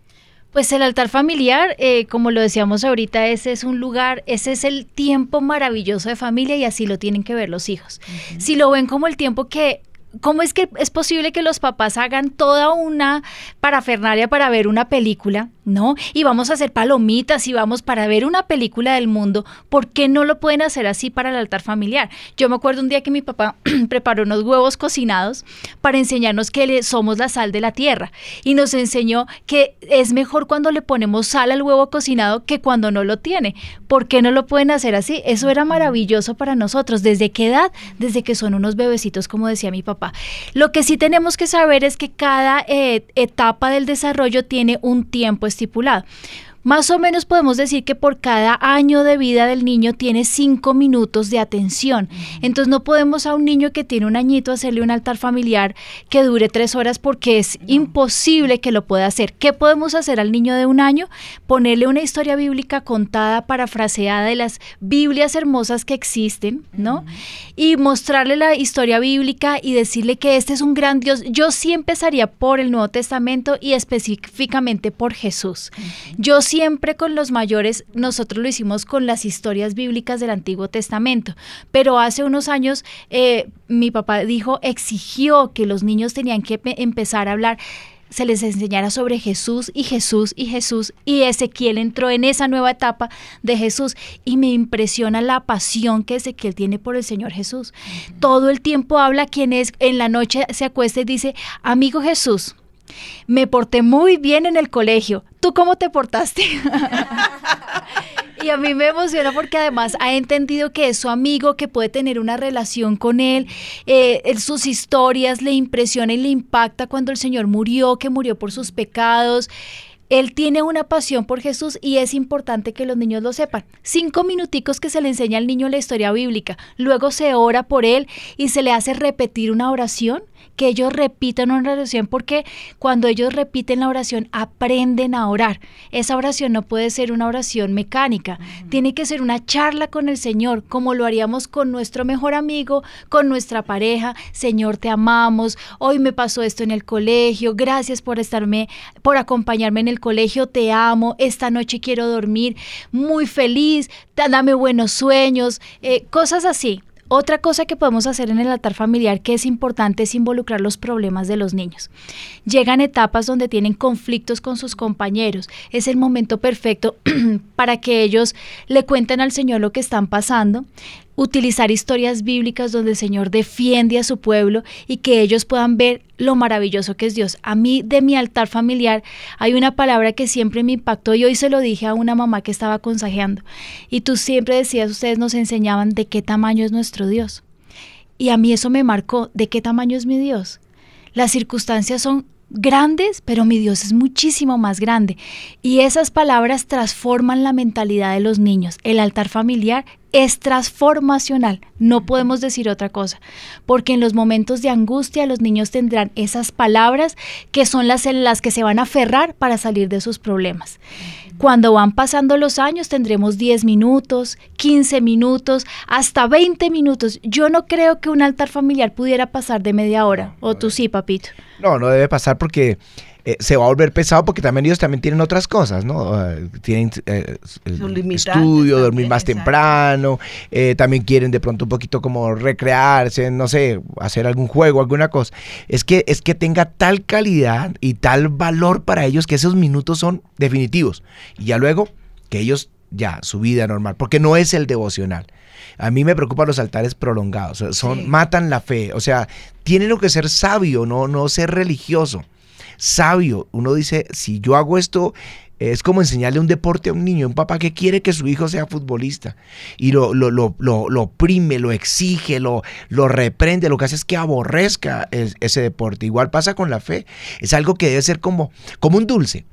Pues el altar familiar, eh, como lo decíamos ahorita, ese es un lugar, ese es el tiempo maravilloso de familia y así lo tienen que ver los hijos. Si lo ven como el tiempo que ¿Cómo es que es posible que los papás hagan toda una parafernalia para ver una película? ¿No? Y vamos a hacer palomitas y vamos para ver una película del mundo. ¿Por qué no lo pueden hacer así para el altar familiar? Yo me acuerdo un día que mi papá preparó unos huevos cocinados para enseñarnos que somos la sal de la tierra. Y nos enseñó que es mejor cuando le ponemos sal al huevo cocinado que cuando no lo tiene. ¿Por qué no lo pueden hacer así? Eso era maravilloso para nosotros. ¿Desde qué edad? Desde que son unos bebecitos, como decía mi papá. Lo que sí tenemos que saber es que cada eh, etapa del desarrollo tiene un tiempo estipulado. Más o menos podemos decir que por cada año de vida del niño tiene cinco minutos de atención. Entonces no podemos a un niño que tiene un añito hacerle un altar familiar que dure tres horas porque es imposible que lo pueda hacer. ¿Qué podemos hacer al niño de un año? Ponerle una historia bíblica contada, parafraseada de las Biblias hermosas que existen, ¿no? Y mostrarle la historia bíblica y decirle que este es un gran Dios. Yo sí empezaría por el Nuevo Testamento y específicamente por Jesús. Yo sí siempre con los mayores, nosotros lo hicimos con las historias bíblicas del Antiguo Testamento, pero hace unos años eh, mi papá dijo, exigió que los niños tenían que empezar a hablar se les enseñara sobre Jesús y Jesús y Jesús y Ezequiel entró en esa nueva etapa de Jesús y me impresiona la pasión que Ezequiel tiene por el Señor Jesús. Todo el tiempo habla quien es, en la noche se acuesta y dice, amigo Jesús, me porté muy bien en el colegio. ¿Tú cómo te portaste? y a mí me emociona porque además ha entendido que es su amigo, que puede tener una relación con él. Eh, sus historias le impresiona y le impacta cuando el Señor murió, que murió por sus pecados. Él tiene una pasión por Jesús y es importante que los niños lo sepan. Cinco minuticos que se le enseña al niño la historia bíblica. Luego se ora por él y se le hace repetir una oración que ellos repitan una oración porque cuando ellos repiten la oración aprenden a orar. Esa oración no puede ser una oración mecánica, tiene que ser una charla con el Señor, como lo haríamos con nuestro mejor amigo, con nuestra pareja. Señor, te amamos. Hoy me pasó esto en el colegio. Gracias por estarme, por acompañarme en el colegio. Te amo. Esta noche quiero dormir muy feliz. Dame buenos sueños. Eh, cosas así. Otra cosa que podemos hacer en el altar familiar que es importante es involucrar los problemas de los niños. Llegan etapas donde tienen conflictos con sus compañeros. Es el momento perfecto para que ellos le cuenten al Señor lo que están pasando utilizar historias bíblicas donde el Señor defiende a su pueblo y que ellos puedan ver lo maravilloso que es Dios. A mí de mi altar familiar hay una palabra que siempre me impactó y hoy se lo dije a una mamá que estaba consejeando. Y tú siempre decías, ustedes nos enseñaban de qué tamaño es nuestro Dios. Y a mí eso me marcó, ¿de qué tamaño es mi Dios? Las circunstancias son grandes, pero mi Dios es muchísimo más grande. Y esas palabras transforman la mentalidad de los niños. El altar familiar es transformacional. No podemos decir otra cosa, porque en los momentos de angustia los niños tendrán esas palabras que son las en las que se van a aferrar para salir de sus problemas. Cuando van pasando los años tendremos 10 minutos, 15 minutos, hasta 20 minutos. Yo no creo que un altar familiar pudiera pasar de media hora. ¿O tú sí, papito? No, no debe pasar porque eh, se va a volver pesado porque también ellos también tienen otras cosas, ¿no? Eh, tienen eh, el estudio, dormir más temprano, también quieren de pronto un poquito como recrearse, no sé, hacer algún juego, alguna cosa. Es que, es que tenga tal calidad y tal valor para ellos que esos minutos son definitivos. Y ya luego que ellos ya, su vida normal, porque no es el devocional. A mí me preocupan los altares prolongados, son, matan la fe, o sea, tienen que ser sabio, no, no ser religioso sabio. Uno dice, si yo hago esto, es como enseñarle un deporte a un niño, un papá que quiere que su hijo sea futbolista y lo, lo, lo, lo, oprime, lo exige, lo, lo reprende, lo que hace es que aborrezca ese deporte. Igual pasa con la fe, es algo que debe ser como, como un dulce.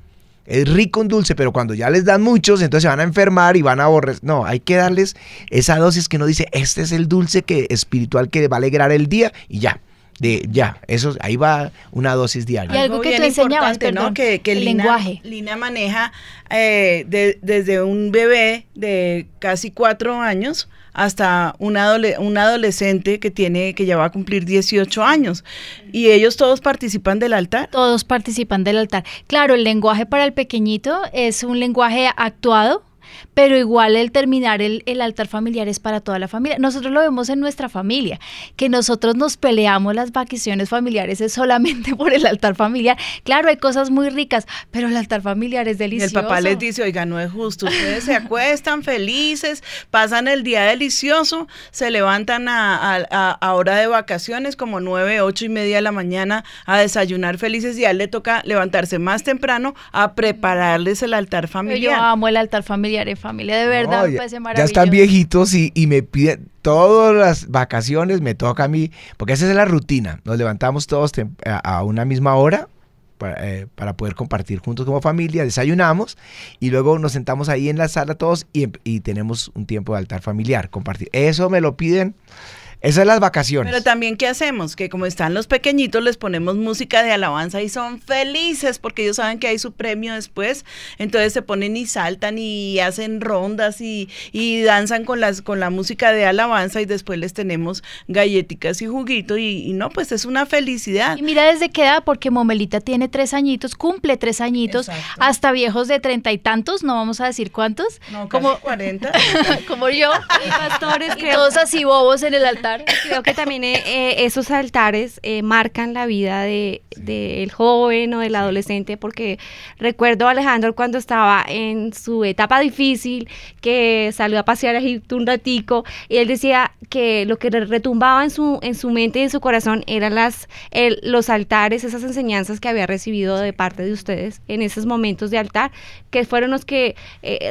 Es rico un dulce, pero cuando ya les dan muchos, entonces se van a enfermar y van a aborrecer. No, hay que darles esa dosis que uno dice, este es el dulce que espiritual que va a alegrar el día y ya de ya, eso ahí va una dosis diaria. Y algo que tú enseñabas, ¿no? que, el lenguaje. Lina maneja eh, desde un bebé de casi cuatro años hasta un, un adolescente que tiene que ya va a cumplir 18 años y ellos todos participan del altar. Todos participan del altar. Claro, el lenguaje para el pequeñito es un lenguaje actuado pero igual el terminar el, altar familiar es para toda la familia. Nosotros lo vemos en nuestra familia, que nosotros nos peleamos las vacaciones familiares es solamente por el altar familiar. Claro, hay cosas muy ricas, pero el altar familiar es delicioso. el papá les dice, oiga, no es justo, ustedes se acuestan felices, pasan el día delicioso, se levantan a, hora de vacaciones como nueve, ocho y media de la mañana a desayunar felices y a él le toca levantarse más temprano a prepararles el altar familiar. Yo amo el altar familiar familia, de verdad, ya, ya, están viejitos y, me piden, todas las vacaciones me toca a mí, porque esa es la rutina, nos levantamos todos a una misma hora, eh, para, poder compartir juntos como familia, desayunamos y luego nos sentamos ahí en la sala todos y, y tenemos un tiempo de altar familiar, compartir. Eso me lo piden esas son las vacaciones. Pero también, ¿qué hacemos? Que como están los pequeñitos, les ponemos música de alabanza y son felices porque ellos saben que hay su premio después. Entonces se ponen y saltan y hacen rondas y, danzan con, las, con la música de alabanza y después les tenemos galletitas y juguito y, no, pues es una felicidad. Y mira desde qué edad, porque Momelita tiene tres añitos, cumple tres añitos, hasta viejos de treinta y tantos, no vamos a decir cuántos. No, como cuarenta. como yo. Y pastores, y todos así bobos en el altar Creo que también eh, eh, esos altares eh, marcan la vida del de, joven o del adolescente, porque recuerdo a Alejandro cuando estaba en su etapa difícil, que salió a pasear a Egipto un ratico, y él decía que lo que retumbaba en su, en su mente y en su corazón eran las, los altares, esas enseñanzas que había recibido de parte de ustedes en esos momentos de altar, que fueron los que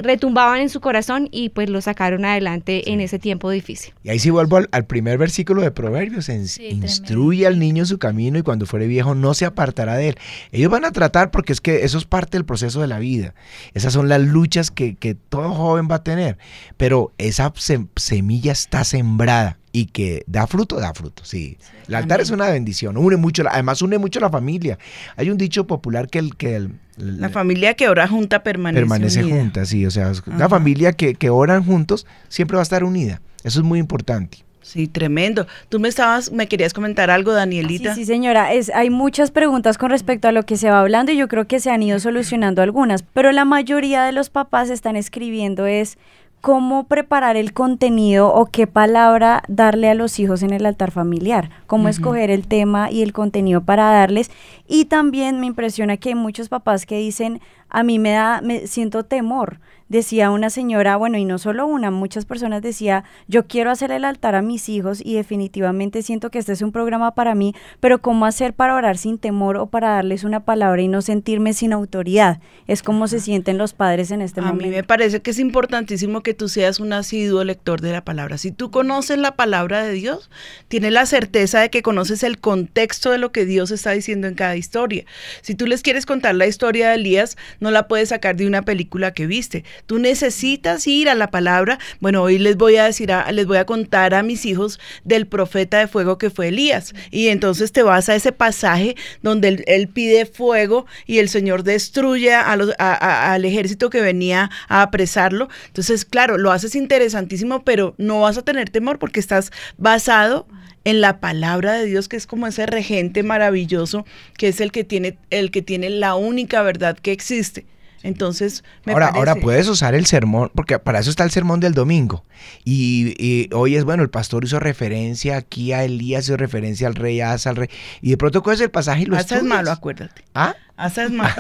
retumbaban en su corazón y pues lo sacaron adelante en ese tiempo difícil. Y ahí sí vuelvo al primer versículo de Proverbios, instruye al niño su camino y cuando fuere viejo no se apartará de él. Ellos van a tratar porque es que eso es parte del proceso de la vida. Esas son las luchas que, todo joven va a tener. Pero esa semilla está sembrada y que da fruto, da fruto, sí. el altar es una bendición, une mucho, además une mucho la familia. Hay un dicho popular que el que la familia que ora junta permanece, permanece junta, sí, o sea, la familia que, que oran juntos siempre va a estar unida. Eso es muy importante. Sí, tremendo. Tú me estabas, me querías comentar algo, Danielita. Sí, sí, señora. Es, hay muchas preguntas con respecto a lo que se va hablando y yo creo que se han ido solucionando algunas, pero la mayoría de los papás están escribiendo es cómo preparar el contenido o qué palabra darle a los hijos en el altar familiar, cómo escoger el tema y el contenido para darles. Y también me impresiona que hay muchos papás que dicen, a mí me da, me siento temor decía una señora, bueno, y no solo una, muchas personas decía, yo quiero hacer el altar a mis hijos y definitivamente siento que este es un programa para mí, pero ¿cómo hacer para orar sin temor o para darles una palabra y no sentirme sin autoridad? Es como se sienten los padres en este momento. A mí me parece que es importantísimo que tú seas un asiduo lector de la palabra. Si tú conoces la palabra de Dios, tienes la certeza de que conoces el contexto de lo que Dios está diciendo en cada historia. Si tú les quieres contar la historia de Elías, no la puedes sacar de una película que viste. Tú necesitas ir a la palabra. Bueno, hoy les voy a decir, les voy a contar a mis hijos del profeta de fuego que fue Elías. Y entonces te vas a ese pasaje donde él, pide fuego y el Señor destruye a los, al ejército que venía a apresarlo. Entonces, claro, lo haces interesantísimo, pero no vas a tener temor porque estás basado en la palabra de Dios, que es como ese regente maravilloso, que es el que tiene, el que tiene la única verdad que existe. Entonces, me ahora, ahora puedes usar el sermón, porque para eso está el sermón del domingo. Y, hoy es bueno, el pastor hizo referencia aquí a Elías, hizo referencia al rey Asa, al rey. Y de pronto coges el pasaje y lo Asa es malo, acuérdate. ¿Ah? Asa es malo.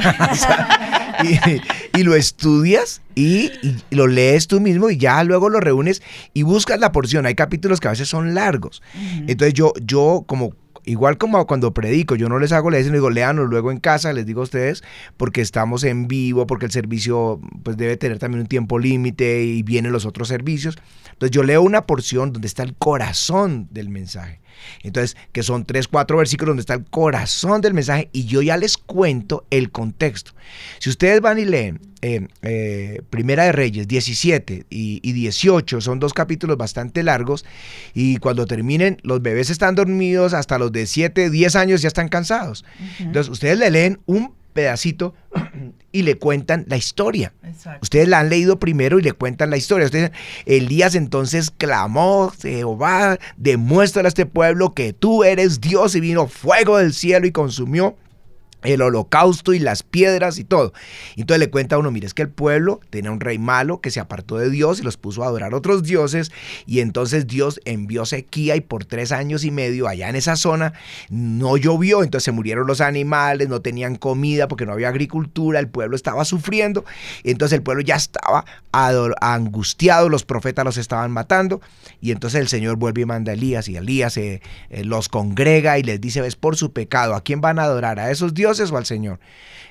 y, lo estudias y, lo lees tú mismo y ya luego lo reúnes y buscas la porción. Hay capítulos que a veces son largos. Entonces yo, yo como igual como cuando predico, yo no les hago sino digo, léanos luego en casa, les digo a ustedes, porque estamos en vivo, porque el servicio pues debe tener también un tiempo límite y vienen los otros servicios. Entonces yo leo una porción donde está el corazón del mensaje. Entonces, que son tres, cuatro versículos donde está el corazón del mensaje y yo ya les cuento el contexto. Si ustedes van y leen eh, eh, Primera de Reyes 17 y, 18, son dos capítulos bastante largos y cuando terminen los bebés están dormidos, hasta los de 7, 10 años ya están cansados. Entonces, ustedes le leen un pedacito y le cuentan la historia. Ustedes la han leído primero y le cuentan la historia. Ustedes, Elías entonces clamó, Jehová, demuestra a este pueblo que tú eres Dios y vino fuego del cielo y consumió el holocausto y las piedras y todo. entonces le cuenta a uno, mire, es que el pueblo tenía un rey malo que se apartó de Dios y los puso a adorar otros dioses y entonces Dios envió sequía y por tres años y medio allá en esa zona no llovió, entonces se murieron los animales, no tenían comida porque no había agricultura, el pueblo estaba sufriendo, entonces el pueblo ya estaba angustiado, los profetas los estaban matando y entonces el Señor vuelve y manda a Elías y Elías eh, eh, los congrega y les dice, ves por su pecado, ¿a quién van a adorar? ¿A esos dioses? O al Señor.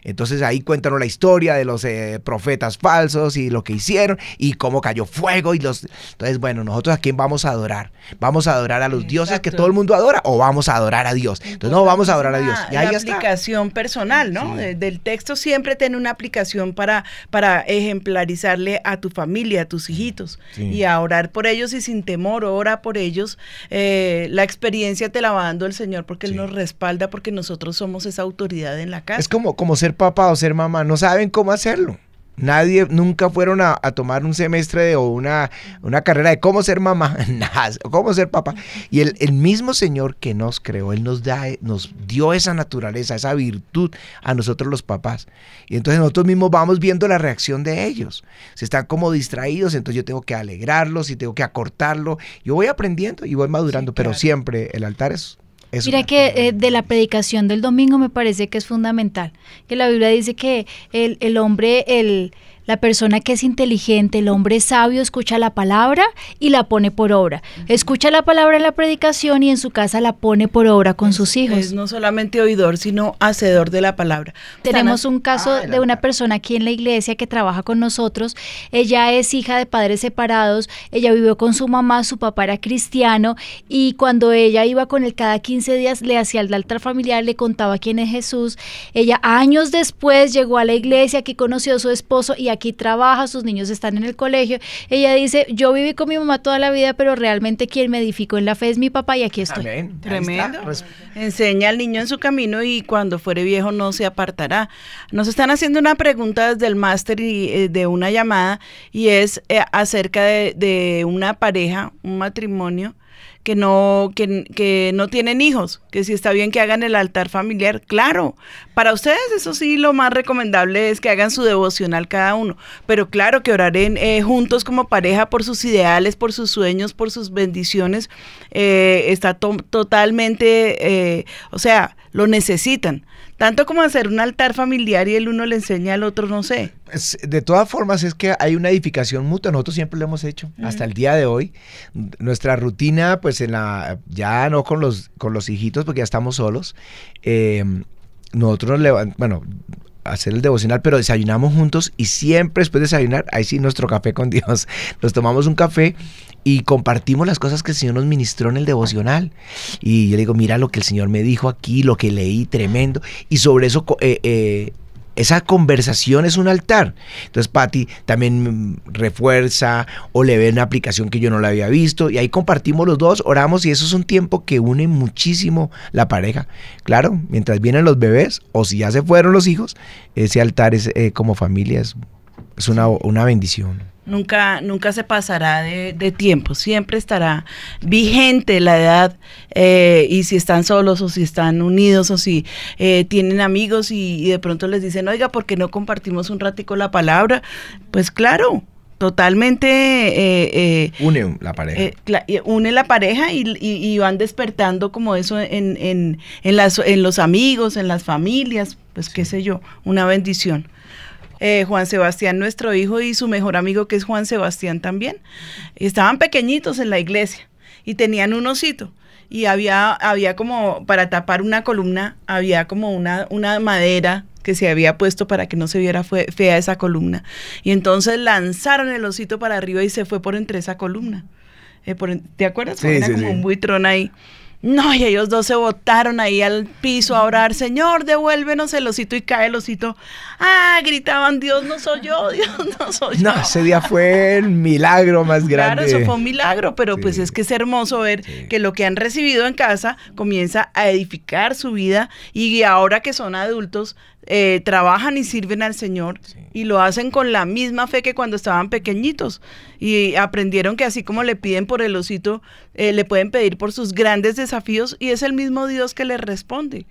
Entonces ahí cuéntanos la historia de los eh, profetas falsos y lo que hicieron y cómo cayó fuego y los... Entonces, bueno, nosotros a quién vamos a adorar? ¿Vamos a adorar a los dioses que todo el mundo adora o vamos a adorar a Dios? Entonces, no, vamos a adorar a Dios. Y ahí la aplicación personal, ¿no? Del texto siempre tiene una aplicación para, para ejemplarizarle a tu familia, a tus hijitos y a orar por ellos y sin temor, ora por ellos. Eh, la experiencia te la va dando el Señor porque Él nos respalda porque nosotros somos esa autoridad en la casa. Es como, como ser papá o ser mamá, no saben cómo hacerlo. Nadie, nunca fueron a, tomar un semestre o una, una, carrera de cómo ser mamá, nada, cómo ser papá. Y el, el, mismo Señor que nos creó, Él nos, da, nos dio esa naturaleza, esa virtud a nosotros los papás. Y entonces nosotros mismos vamos viendo la reacción de ellos. Se están como distraídos, entonces yo tengo que alegrarlos y tengo que acortarlo. Yo voy aprendiendo y voy madurando, pero siempre el altar es Mira que eh, de la predicación del domingo me parece que es fundamental, que la Biblia dice que el, el hombre, el, la persona que es inteligente, el hombre sabio, escucha la palabra y la pone por obra. Escucha la palabra en la predicación y en su casa la pone por obra con sus hijos. Es no solamente oidor, sino hacedor de la palabra. Tenemos un caso de una persona aquí en la iglesia que trabaja con nosotros. Ella es hija de padres separados. Ella vivió con su mamá, su papá era cristiano y cuando ella iba con él cada 15 días le hacía el altar familiar, le contaba quién es Jesús. Ella años después llegó a la iglesia, aquí conoció a su esposo y aquí trabaja, sus niños están en el colegio. Ella dice, yo viví con mi mamá toda la vida, pero realmente quien me edificó en la fe es mi papá y aquí estoy. Tremendo. Enseña al niño en su camino y cuando fuere viejo no se apartará. Nos están haciendo una pregunta desde el máster y eh, de una llamada y es eh, acerca de, de una pareja, un matrimonio que no, que, que, no tienen hijos, que si está bien que hagan el altar familiar, claro. Para ustedes eso sí lo más recomendable es que hagan su devocional cada uno, pero claro que oraren eh, juntos como pareja por sus ideales, por sus sueños, por sus bendiciones, eh, está totalmente, eh, o sea, lo necesitan. Tanto como hacer un altar familiar y el uno le enseña al otro, no sé. De todas formas, es que hay una edificación mutua. Nosotros siempre lo hemos hecho hasta el día de hoy. Nuestra rutina, pues en la, ya no con los, con los hijitos, porque ya estamos solos. Eh, nosotros nos bueno, hacer el devocional, pero desayunamos juntos y siempre después de desayunar, ahí sí nuestro café con Dios. Nos tomamos un café y compartimos las cosas que el Señor nos ministró en el devocional. Y yo le digo, mira lo que el Señor me dijo aquí, lo que leí, tremendo. Y sobre eso eh, eh, esa conversación es un altar. Entonces Patti también refuerza o le ve una aplicación que yo no la había visto y ahí compartimos los dos, oramos y eso es un tiempo que une muchísimo la pareja. Claro, mientras vienen los bebés o si ya se fueron los hijos, ese altar es eh, como familia es, es una, una bendición. Nunca, nunca se pasará de, tiempo, siempre estará vigente la edad eh, y si están solos o si están unidos o si eh, tienen amigos y, de pronto les dicen, oiga, ¿por qué no compartimos un ratico la palabra? Pues claro, totalmente... Eh, une la pareja. une la pareja y, van despertando como eso en, en, en, las, en los amigos, en las familias, pues qué sé yo, una bendición. Eh, Juan Sebastián, nuestro hijo, y su mejor amigo, que es Juan Sebastián también. estaban pequeñitos en la iglesia y tenían un osito. Y había, había como, para tapar una columna, había como una, una madera que se había puesto para que no se viera fea esa columna. Y entonces lanzaron el osito para arriba y se fue por entre esa columna. Eh, ¿Te acuerdas? Sí, Era como un buitrón ahí. No, y ellos dos se botaron ahí al piso a orar, Señor, devuélvenos el osito y cae el osito. Ah, gritaban, Dios no soy yo, Dios no soy yo. No, ese día fue el milagro más grande. Claro, eso fue un milagro, pero pues es que es hermoso ver que lo que han recibido en casa comienza a edificar su vida y ahora que son adultos eh, trabajan y sirven al Señor y lo hacen con la misma fe que cuando estaban pequeñitos. Y aprendieron que así como le piden por el osito, eh, le pueden pedir por sus grandes desafíos y es el mismo Dios que les responde.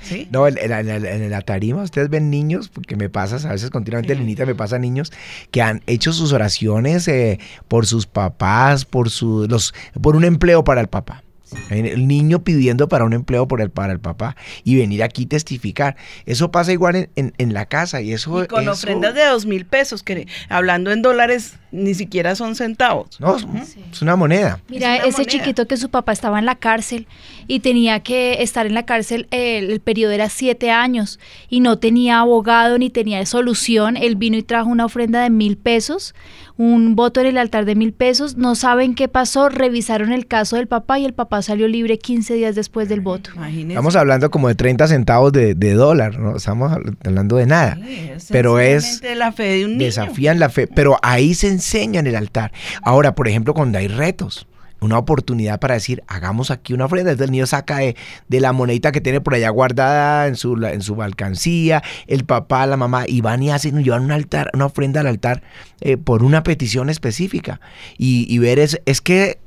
Sí. No, en, la tarima ustedes ven niños, porque me pasa, a veces continuamente, Lenita, me pasa niños que han hecho sus oraciones eh, por sus papás, por, su, los, por un empleo para el papá el niño pidiendo para un empleo por el, para el papá y venir aquí testificar. Eso pasa igual en, en, la casa y eso... Y con ofrendas de dos mil pesos, que hablando en dólares ni siquiera son centavos. No, es una moneda. Mira, ese chiquito que su papá estaba en la cárcel y tenía que estar en la cárcel, el, el periodo era siete años y no tenía abogado ni tenía solución. Él vino y trajo una ofrenda de mil pesos un voto en el altar de mil pesos, no saben qué pasó, revisaron el caso del papá y el papá salió libre 15 días después del voto. Estamos hablando como de 30 centavos de, dólar, no estamos hablando de nada. pero es... la fe de un niño. Desafían la fe, pero ahí se enseña en el altar. Ahora, por ejemplo, cuando hay retos una oportunidad para decir, hagamos aquí una ofrenda. Entonces el niño saca de, la monedita que tiene por allá guardada en su, en su alcancía, el papá, la mamá, y van y hacen, llevan un altar, una ofrenda al altar eh, por una petición específica. Y, ver es, es que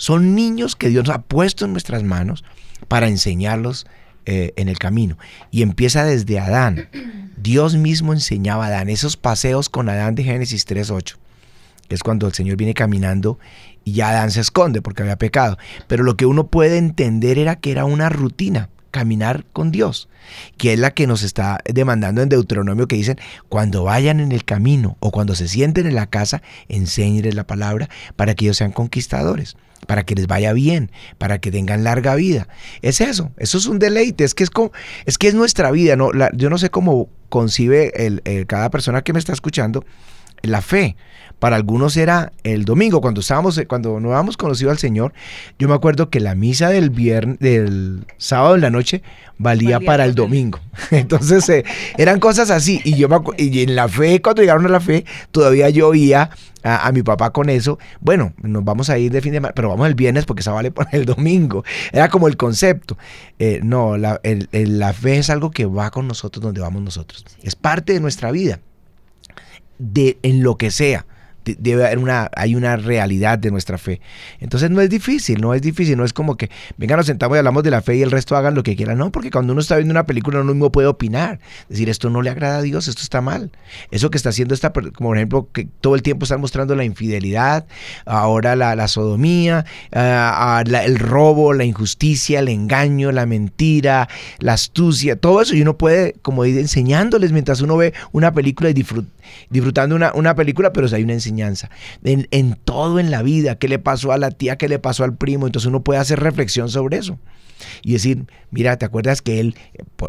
son niños que Dios ha puesto en nuestras manos para enseñarlos eh, en el camino. Y empieza desde Adán. Dios mismo enseñaba a Adán esos paseos con Adán de Génesis 3.8 es cuando el Señor viene caminando y ya Adán se esconde porque había pecado. Pero lo que uno puede entender era que era una rutina, caminar con Dios, que es la que nos está demandando en Deuteronomio que dicen, cuando vayan en el camino o cuando se sienten en la casa, enséñenles la palabra para que ellos sean conquistadores, para que les vaya bien, para que tengan larga vida. Es eso, eso es un deleite, es que es, como, es, que es nuestra vida, ¿no? yo no sé cómo concibe el, cada persona que me está escuchando la fe. Para algunos era el domingo, cuando estábamos, cuando no habíamos conocido al Señor. Yo me acuerdo que la misa del viernes, del sábado en la noche valía, para el domingo. Entonces eh, eran cosas así. Y yo me y en la fe, cuando llegaron a la fe, todavía yo oía a, mi papá con eso. Bueno, nos vamos a ir de fin de semana, pero vamos el viernes porque eso vale para el domingo. Era como el concepto. Eh, no, la, la fe es algo que va con nosotros donde vamos nosotros. Es parte de nuestra vida. De, en lo que sea debe haber una, hay una realidad de nuestra fe. Entonces no es difícil, no es difícil, no es como que, venga, nos sentamos y hablamos de la fe y el resto hagan lo que quieran. No, porque cuando uno está viendo una película uno mismo puede opinar, decir, esto no le agrada a Dios, esto está mal. Eso que está haciendo esta, como por ejemplo, que todo el tiempo están mostrando la infidelidad, ahora la, sodomía, ah, ah, el robo, la injusticia, el engaño, la mentira, la astucia, todo eso y uno puede como ir enseñándoles mientras uno ve una película y disfrutando una, una película, pero si hay una enseñanza en, todo en la vida, qué le pasó a la tía, qué le pasó al primo, entonces uno puede hacer reflexión sobre eso. Y decir, mira, ¿te acuerdas que él,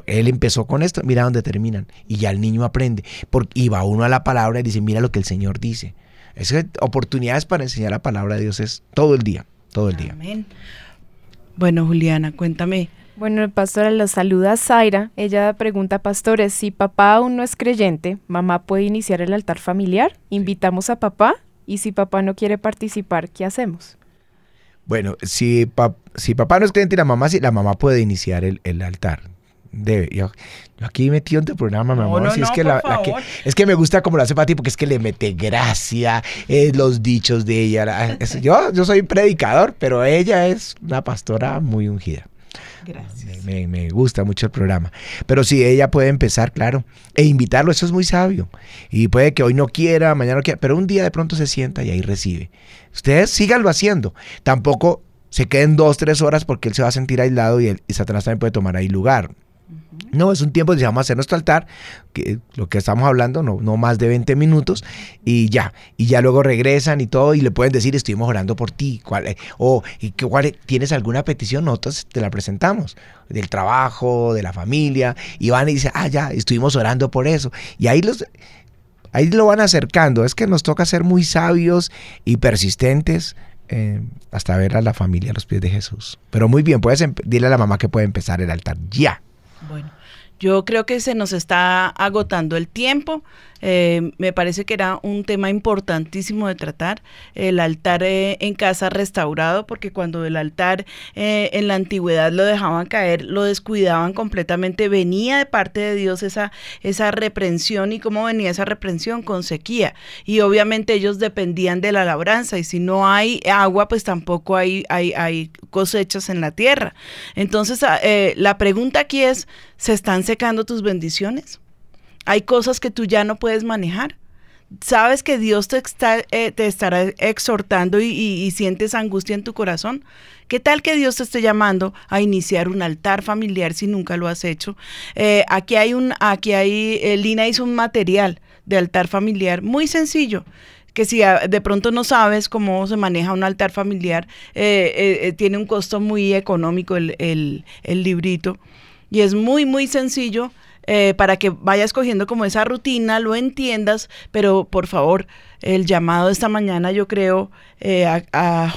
él empezó con esto? Mira dónde terminan. Y ya el niño aprende. Porque, y va uno a la palabra y dice, mira lo que el Señor dice. Esas oportunidades para enseñar la palabra de Dios es todo el día, todo el día. Amén. Bueno, Juliana, cuéntame Bueno, pastora, los saluda Zaira. Ella pregunta, pastores, si papá aún no es creyente, ¿mamá puede iniciar el altar familiar? ¿Invitamos a papá? Y si papá no quiere participar, ¿qué hacemos? Bueno, si, si papá no es creyente y la mamá sí, la mamá puede iniciar el, altar. Debe. Yo, aquí metido en tu programa, mi amor. es, que es que me gusta como lo hace ti porque es que le mete gracia, eh, los dichos de ella. yo, yo soy predicador, pero ella es una pastora muy ungida. Gracias. Me, gusta mucho el programa. Pero sí, ella puede empezar, claro, e invitarlo, eso es muy sabio. Y puede que hoy no quiera, mañana no quiera, pero un día de pronto se sienta y ahí recibe. Ustedes síganlo haciendo. Tampoco se queden dos, tres horas porque él se va a sentir aislado y, y Satanás también puede tomar ahí lugar. No, es un tiempo que vamos a hacer nuestro altar, que lo que estamos hablando, no, no más de 20 minutos, y ya, y ya luego regresan y todo, y le pueden decir, estuvimos orando por ti, cuál, o y que, cuál, tienes alguna petición, nosotros te la presentamos, del trabajo, de la familia, y van y dicen, ah, ya, estuvimos orando por eso, y ahí los... Ahí lo van acercando, es que nos toca ser muy sabios y persistentes eh, hasta ver a la familia a los pies de Jesús. Pero muy bien, puedes dile a la mamá que puede empezar el altar ya. Bueno, yo creo que se nos está agotando el tiempo. Eh, me parece que era un tema importantísimo de tratar, el altar eh, en casa restaurado, porque cuando el altar eh, en la antigüedad lo dejaban caer, lo descuidaban completamente, venía de parte de Dios esa, esa reprensión y cómo venía esa reprensión con sequía. Y obviamente ellos dependían de la labranza y si no hay agua, pues tampoco hay, hay, hay cosechas en la tierra. Entonces, ah, la pregunta aquí es, ¿se están secando tus bendiciones? Hay cosas que tú ya no puedes manejar. Sabes que Dios te, está, eh, te estará exhortando y, sientes angustia en tu corazón. ¿Qué tal que Dios te esté llamando a iniciar un altar familiar si nunca lo has hecho? Eh, aquí hay un, aquí hay, eh, Lina hizo un material de altar familiar muy sencillo que si de pronto no sabes cómo se maneja un altar familiar, tiene un costo muy económico el, el, librito. Y es muy, muy sencillo eh, para que vayas cogiendo como esa rutina, lo entiendas, pero por favor, el llamado de esta mañana yo creo, eh,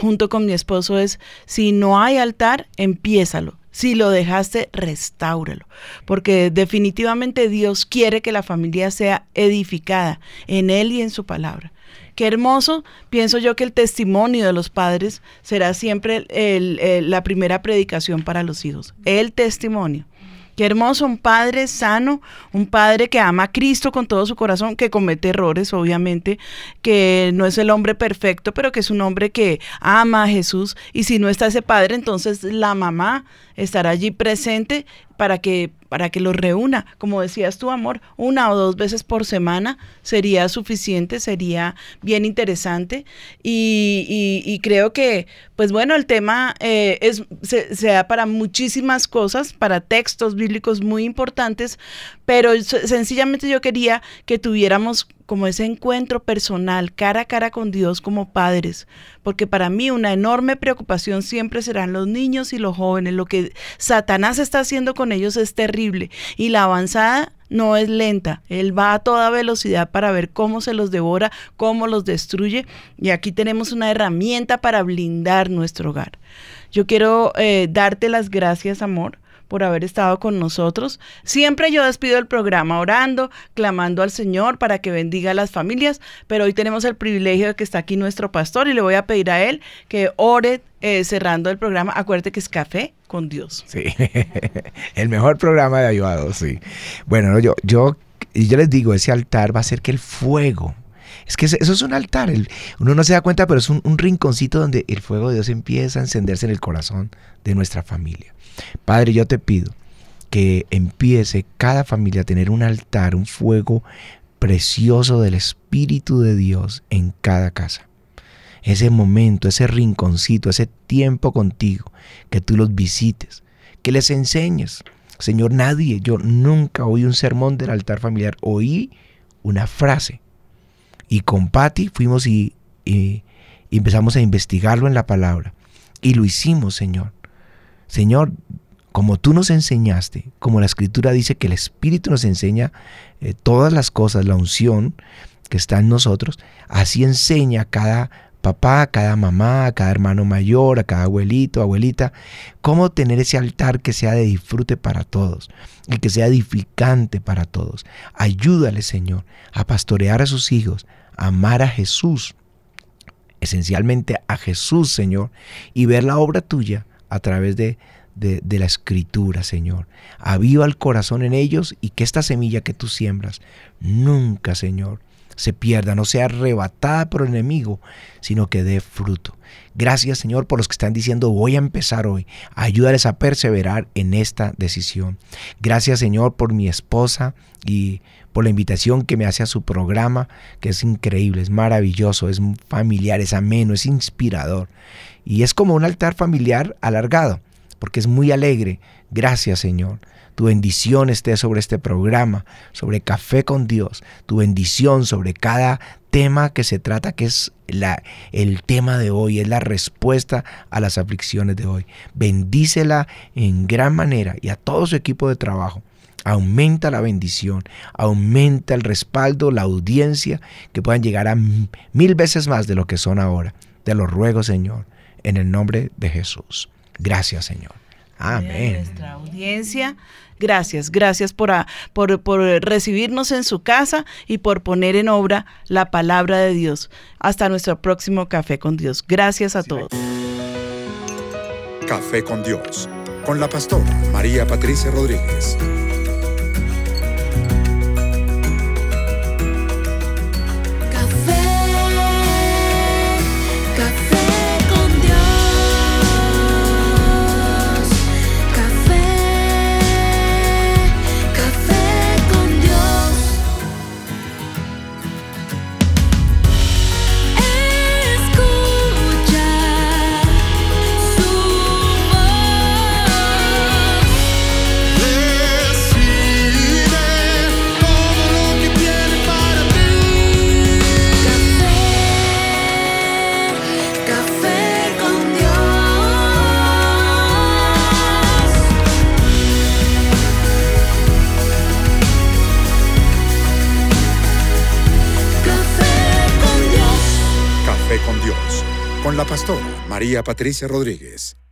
junto con mi esposo, es, si no hay altar, empiézalo. Si lo dejaste, restáuralo, porque definitivamente Dios quiere que la familia sea edificada en Él y en su palabra. Qué hermoso, pienso yo que el testimonio de los padres será siempre la primera predicación para los hijos, el testimonio. Qué hermoso, un padre sano, un padre que ama a Cristo con todo su corazón, que comete errores, obviamente, que no es el hombre perfecto, pero que es un hombre que ama a Jesús. Y si no está ese padre, entonces la mamá estará allí presente para que para que los reúna. Como decías tu amor, una o dos veces por semana sería suficiente, sería bien interesante. Y, creo que, pues bueno, el tema eh, es, se, da para muchísimas cosas, para textos bíblicos muy importantes, pero sencillamente yo quería que tuviéramos como ese encuentro personal, cara a cara con Dios como padres, porque para mí una enorme preocupación siempre serán los niños y los jóvenes. Lo que Satanás está haciendo con ellos es terrible y la avanzada no es lenta, él va a toda velocidad para ver cómo se los devora, cómo los destruye y aquí tenemos una herramienta para blindar nuestro hogar. Yo quiero eh, darte las gracias, amor, por haber estado con nosotros. Siempre yo despido el programa orando, clamando al Señor para que bendiga a las familias, pero hoy tenemos el privilegio de que está aquí nuestro pastor y le voy a pedir a él que ore eh, cerrando el programa. Acuérdate que es café con Dios. Sí, el mejor programa de ayudados, sí. Bueno, yo, yo, yo les digo, ese altar va a ser que el fuego es que eso es un altar. uno no se da cuenta, pero es un, un, rinconcito donde el fuego de Dios empieza a encenderse en el corazón de nuestra familia. Padre, yo te pido que empiece cada familia a tener un altar, un fuego precioso del Espíritu de Dios en cada casa. Ese momento, ese rinconcito, ese tiempo contigo, que tú los visites, que les enseñes. Señor, nadie, yo nunca oí un sermón del altar familiar, oí una frase. Y con Patti fuimos y, y empezamos a investigarlo en la palabra. Y lo hicimos, Señor. Señor, como tú nos enseñaste, como la escritura dice que el Espíritu nos enseña eh, todas las cosas, la unción que está en nosotros, así enseña a cada papá, a cada mamá, a cada hermano mayor, a cada abuelito, abuelita, cómo tener ese altar que sea de disfrute para todos y que sea edificante para todos. Ayúdale, Señor, a pastorear a sus hijos, a amar a Jesús, esencialmente a Jesús, Señor, y ver la obra tuya a través de, de, la escritura, Señor. Aviva el corazón en ellos y que esta semilla que tú siembras nunca, Señor, se pierda, no sea arrebatada por el enemigo, sino que dé fruto. Gracias Señor por los que están diciendo voy a empezar hoy. Ayúdales a perseverar en esta decisión. Gracias Señor por mi esposa y por la invitación que me hace a su programa, que es increíble, es maravilloso, es familiar, es ameno, es inspirador. Y es como un altar familiar alargado porque es muy alegre. Gracias Señor. Tu bendición esté sobre este programa, sobre Café con Dios. Tu bendición sobre cada tema que se trata, que es la, el tema de hoy, es la respuesta a las aflicciones de hoy. Bendícela en gran manera y a todo su equipo de trabajo. Aumenta la bendición, aumenta el respaldo, la audiencia, que puedan llegar a mil veces más de lo que son ahora. Te lo ruego, Señor, en el nombre de Jesús. Gracias, Señor. Amén. Nuestra audiencia, gracias, gracias por, por, por, recibirnos en su casa y por poner en obra la palabra de Dios. Hasta nuestro próximo Café con Dios. Gracias a todos. Café con Dios, con la pastora María Patricia Rodríguez. Con la pastora María Patricia Rodríguez.